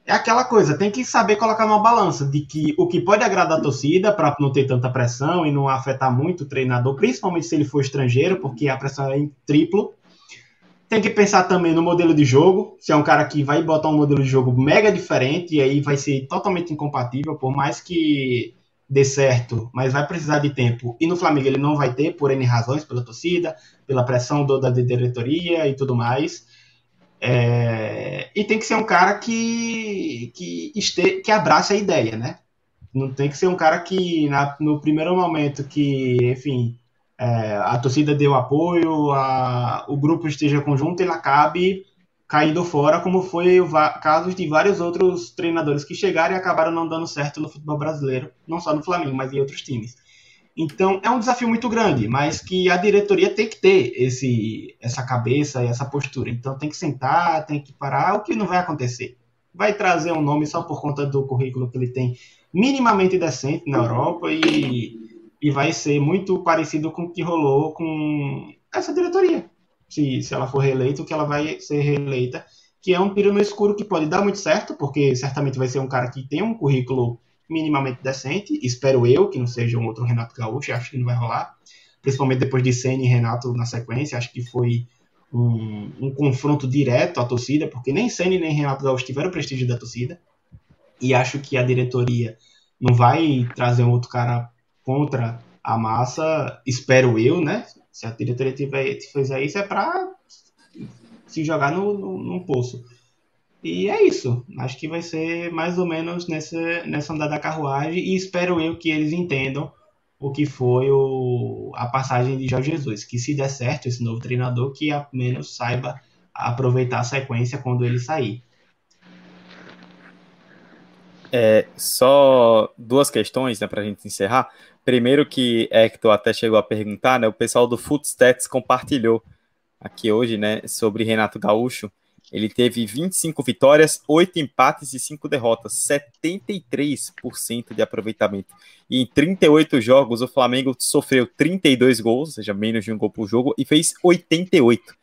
é aquela coisa, tem que saber colocar numa balança de que o que pode agradar a torcida para não ter tanta pressão e não afetar muito o treinador, principalmente se ele for estrangeiro, porque a pressão é em triplo Tem que pensar também no modelo de jogo. Se é um cara que vai botar um modelo de jogo mega diferente, e aí vai ser totalmente incompatível, por mais que dê certo, mas vai precisar de tempo. E no Flamengo ele não vai ter, por N razões, pela torcida, pela pressão do, da diretoria e tudo mais. É... E tem que ser um cara que, que, este... que abrace a ideia, né? Não tem que ser um cara que, na, no primeiro momento que, enfim, é, a torcida deu apoio, a, o grupo esteja conjunto, ele acabe caindo fora, como foi o casos de vários outros treinadores que chegaram e acabaram não dando certo no futebol brasileiro, não só no Flamengo, mas em outros times. Então é um desafio muito grande, mas que a diretoria tem que ter esse, essa cabeça e essa postura. Então tem que sentar, tem que parar, o que não vai acontecer. Vai trazer um nome só por conta do currículo que ele tem minimamente decente na Europa e, e vai ser muito parecido com o que rolou com essa diretoria. Se, se ela for reeleita, o que ela vai ser reeleita, que é um tiro no escuro que pode dar muito certo, porque certamente vai ser um cara que tem um currículo minimamente decente, espero eu, que não seja um outro Renato Gaúcho, acho que não vai rolar, principalmente depois de Senna e Renato na sequência, acho que foi um, um confronto direto à torcida, porque nem Senna nem Renato Gaúcho tiveram o prestígio da torcida, e acho que a diretoria não vai trazer um outro cara contra a massa, espero eu, né? Se a diretoria tiver, fizer isso, é para se jogar no, no, num poço. E é isso. Acho que vai ser mais ou menos nessa, nessa andada da carruagem e espero eu que eles entendam o que foi o, a passagem de Jorge Jesus. Que se der certo esse novo treinador, que ao menos saiba aproveitar a sequência quando ele sair. É, só duas questões né, para a gente encerrar. Primeiro que Hector até chegou a perguntar, né? O pessoal do Footstats compartilhou aqui hoje, né? Sobre Renato Gaúcho. Ele teve 25 vitórias, 8 empates e 5 derrotas, 73% de aproveitamento. E em 38 jogos, o Flamengo sofreu 32 gols, ou seja, menos de um gol por jogo, e fez 88.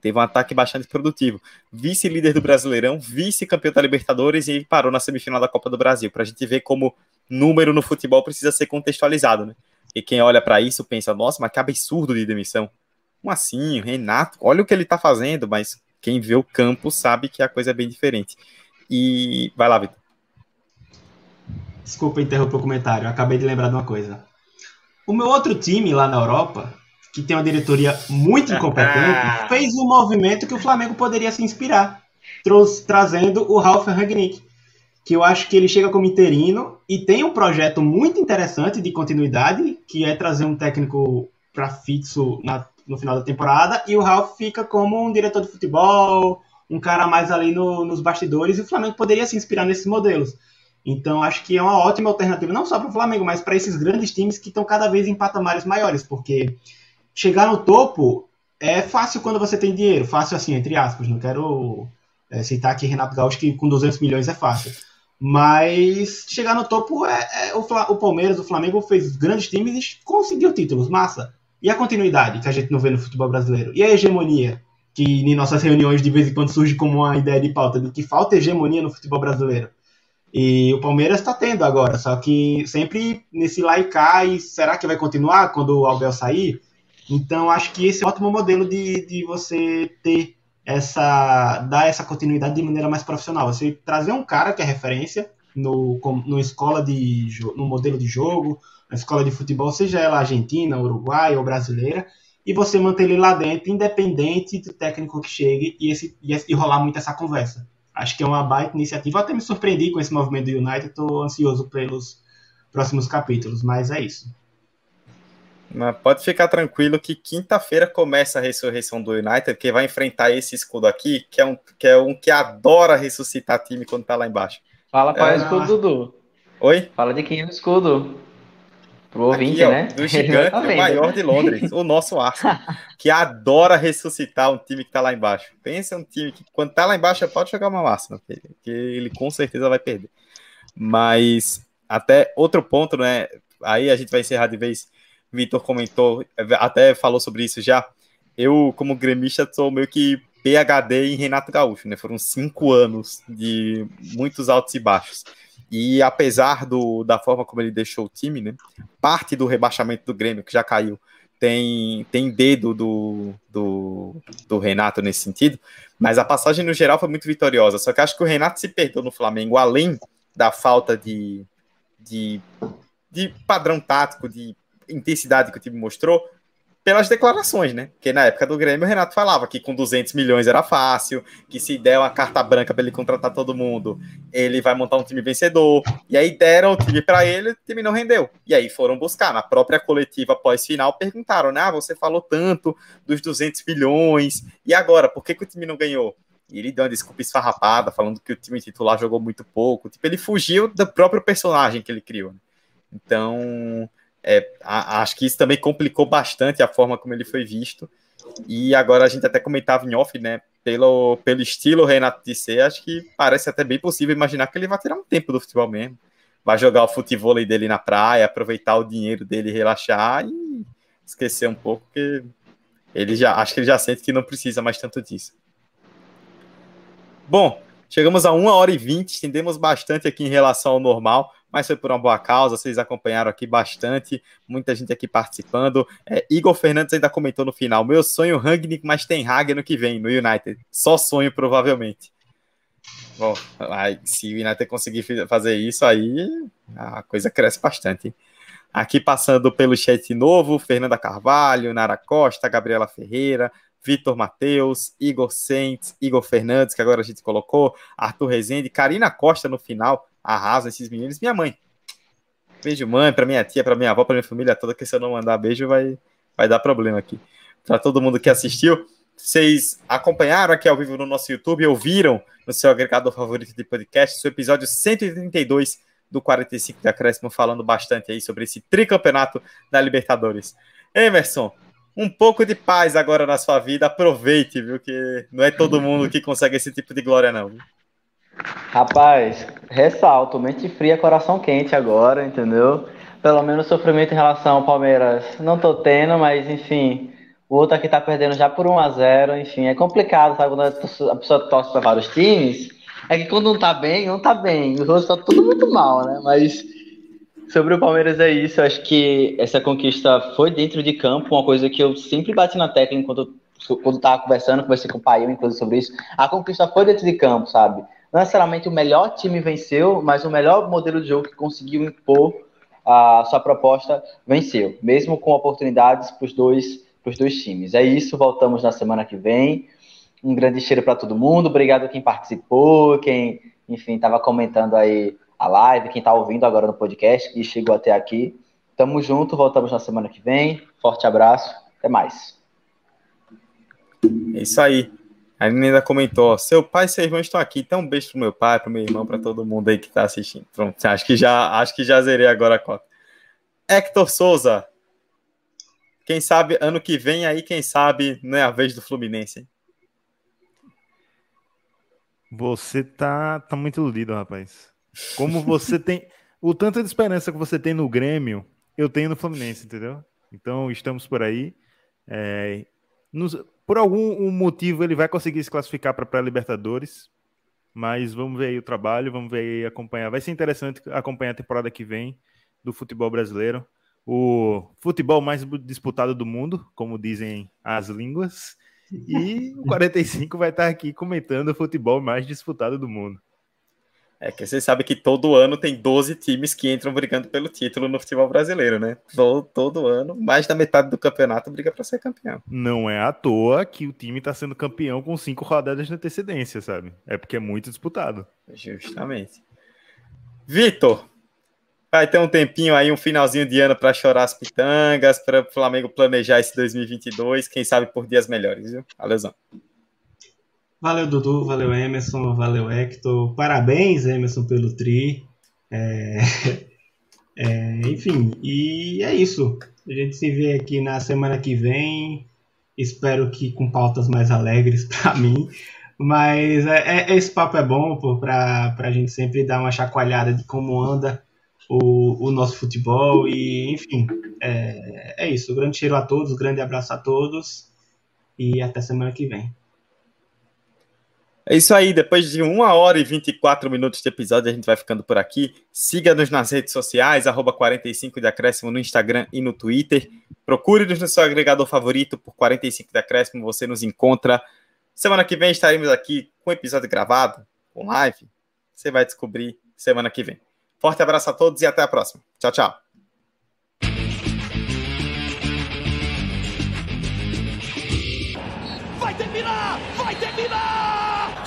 Teve um ataque bastante produtivo. Vice-líder do Brasileirão, vice-campeão da Libertadores e parou na semifinal da Copa do Brasil. Para a gente ver como número no futebol precisa ser contextualizado, né? E quem olha para isso pensa, nossa, mas que absurdo de demissão. Como assim? Renato, olha o que ele está fazendo, mas quem vê o campo sabe que a coisa é bem diferente. E vai lá, Vitor. Desculpa interromper o comentário, acabei de lembrar de uma coisa. O meu outro time lá na Europa que tem uma diretoria muito incompetente, fez um movimento que o Flamengo poderia se inspirar, trazendo o Ralf Rangnick, que eu acho que ele chega como interino e tem um projeto muito interessante de continuidade, que é trazer um técnico para fixo na, no final da temporada, e o Ralf fica como um diretor de futebol, um cara mais ali no, nos bastidores, e o Flamengo poderia se inspirar nesses modelos. Então, acho que é uma ótima alternativa, não só para o Flamengo, mas para esses grandes times que estão cada vez em patamares maiores, porque chegar no topo é fácil quando você tem dinheiro, fácil assim, entre aspas, não quero é, citar aqui Renato Gaúcho que com 200 milhões é fácil. Mas chegar no topo é, é o, o, Palmeiras, o Flamengo fez grandes times e conseguiu títulos, massa. E a continuidade que a gente não vê no futebol brasileiro? E a hegemonia? Que em nossas reuniões de vez em quando surge como uma ideia de pauta de que falta hegemonia no futebol brasileiro. E o Palmeiras está tendo agora, só que sempre nesse lá e será que vai continuar quando o Abel sair? Então, acho que esse é um ótimo modelo de, de você ter essa. dar essa continuidade de maneira mais profissional. Você trazer um cara que é referência no, no escola de no modelo de jogo, na escola de futebol, seja ela argentina, uruguai ou brasileira, e você manter ele lá dentro, independente do técnico que chegue, e, esse, e, e rolar muito essa conversa. Acho que é uma baita iniciativa. Eu até me surpreendi com esse movimento do United, estou ansioso pelos próximos capítulos, mas é isso. Mas pode ficar tranquilo que quinta-feira começa a ressurreição do United, que vai enfrentar esse escudo aqui, que é um que, é um que adora ressuscitar time quando tá lá embaixo. Fala para é... o escudo, Dudu. Oi? Fala de quem é o escudo. Pro ouvinte, aqui, ó, né? Do gigante, tá o maior de Londres, o nosso Arsenal, que adora ressuscitar um time que tá lá embaixo. Pensa um time que, quando tá lá embaixo, pode jogar uma máxima, que ele com certeza vai perder. Mas, até outro ponto, né? Aí a gente vai encerrar de vez Vitor comentou, até falou sobre isso já. Eu, como gremista, sou meio que PHD em Renato Gaúcho, né? Foram cinco anos de muitos altos e baixos. E apesar do, da forma como ele deixou o time, né? Parte do rebaixamento do Grêmio, que já caiu, tem, tem dedo do, do, do Renato nesse sentido, mas a passagem no geral foi muito vitoriosa. Só que acho que o Renato se perdeu no Flamengo, além da falta de, de, de padrão tático, de intensidade que o time mostrou, pelas declarações, né? Porque na época do Grêmio, o Renato falava que com 200 milhões era fácil, que se der uma carta branca para ele contratar todo mundo, ele vai montar um time vencedor. E aí deram o time para ele, o time não rendeu. E aí foram buscar. Na própria coletiva pós-final, perguntaram, né? Ah, você falou tanto dos 200 milhões, e agora, por que, que o time não ganhou? E ele deu uma desculpa esfarrapada, falando que o time titular jogou muito pouco. Tipo, ele fugiu do próprio personagem que ele criou. Então, é, a, acho que isso também complicou bastante a forma como ele foi visto. E agora a gente até comentava em off, né? Pelo, pelo estilo Renato de ser, acho que parece até bem possível imaginar que ele vai tirar um tempo do futebol mesmo. Vai jogar o futebol dele na praia, aproveitar o dinheiro dele, relaxar e esquecer um pouco, porque ele já acho que ele já sente que não precisa mais tanto disso. Bom, chegamos a 1 hora e 20, estendemos bastante aqui em relação ao normal mas foi por uma boa causa, vocês acompanharam aqui bastante, muita gente aqui participando. É, Igor Fernandes ainda comentou no final: meu sonho Rangnick, mas tem Hagen no que vem, no United. Só sonho, provavelmente. Bom, aí, se o United conseguir fazer isso, aí a coisa cresce bastante. Aqui passando pelo chat novo, Fernanda Carvalho, Nara Costa, Gabriela Ferreira, Vitor Matheus, Igor Sentes, Igor Fernandes, que agora a gente colocou, Arthur Rezende, Karina Costa no final, arrasa esses meninos. Minha mãe. Beijo, mãe, para minha tia, para minha avó, para minha família toda, que se eu não mandar beijo vai, vai dar problema aqui. Para todo mundo que assistiu, vocês acompanharam aqui ao vivo no nosso YouTube, ouviram no seu agregador favorito de podcast, o episódio 132 do 45 de Acréscimo, falando bastante aí sobre esse tricampeonato da Libertadores. Emerson, um pouco de paz agora na sua vida, aproveite, viu? Que não é todo mundo que consegue esse tipo de glória, não. Viu? Rapaz, ressalto, mente fria, coração quente agora, entendeu? Pelo menos sofrimento em relação ao Palmeiras não tô tendo, mas enfim, o outro aqui tá perdendo já por 1 a 0 enfim, é complicado, sabe? Quando a pessoa torce para vários times, é que quando não tá bem, não tá bem. Os outros tá tudo muito mal, né? Mas sobre o Palmeiras é isso, eu acho que essa conquista foi dentro de campo, uma coisa que eu sempre bati na tecla enquanto quando tava conversando, conversei com o pai, inclusive, sobre isso. A conquista foi dentro de campo, sabe? Não necessariamente o melhor time venceu, mas o melhor modelo de jogo que conseguiu impor a sua proposta venceu, mesmo com oportunidades para os dois, dois times. É isso, voltamos na semana que vem. Um grande cheiro para todo mundo. Obrigado a quem participou, quem, enfim, estava comentando aí a live, quem está ouvindo agora no podcast e chegou até aqui. Tamo junto, voltamos na semana que vem. Forte abraço, até mais. É isso aí. A menina ainda comentou: seu pai e seu irmão estão aqui. Então, um beijo pro meu pai, pro meu irmão, para todo mundo aí que tá assistindo. Pronto, acho que já, acho que já zerei agora a cota. Hector Souza. Quem sabe ano que vem aí, quem sabe não é a vez do Fluminense. Hein? Você tá, tá muito iludido, rapaz. Como você tem. O tanto de esperança que você tem no Grêmio, eu tenho no Fluminense, entendeu? Então, estamos por aí. É, nos, por algum motivo ele vai conseguir se classificar para pré-Libertadores, mas vamos ver aí o trabalho, vamos ver aí acompanhar. Vai ser interessante acompanhar a temporada que vem do futebol brasileiro. O futebol mais disputado do mundo, como dizem as línguas. E o 45 vai estar aqui comentando o futebol mais disputado do mundo. É que você sabe que todo ano tem 12 times que entram brigando pelo título no futebol brasileiro, né? Todo, todo ano, mais da metade do campeonato briga para ser campeão. Não é à toa que o time está sendo campeão com cinco rodadas de antecedência, sabe? É porque é muito disputado. Justamente. Vitor, vai ter um tempinho aí, um finalzinho de ano para chorar as pitangas, para o Flamengo planejar esse 2022, quem sabe por dias melhores, viu? Valeuzão. Valeu, Dudu, valeu, Emerson, valeu, Hector. Parabéns, Emerson, pelo tri. É... É, enfim, e é isso. A gente se vê aqui na semana que vem. Espero que com pautas mais alegres para mim. Mas é, é, esse papo é bom para a gente sempre dar uma chacoalhada de como anda o, o nosso futebol. E, enfim, é, é isso. Grande cheiro a todos, grande abraço a todos. E até semana que vem. É isso aí, depois de uma hora e 24 minutos de episódio, a gente vai ficando por aqui. Siga-nos nas redes sociais, arroba 45 de acréscimo no Instagram e no Twitter. Procure-nos no seu agregador favorito por 45 de acréscimo, você nos encontra. Semana que vem estaremos aqui com episódio gravado, com live. Você vai descobrir semana que vem. Forte abraço a todos e até a próxima. Tchau, tchau.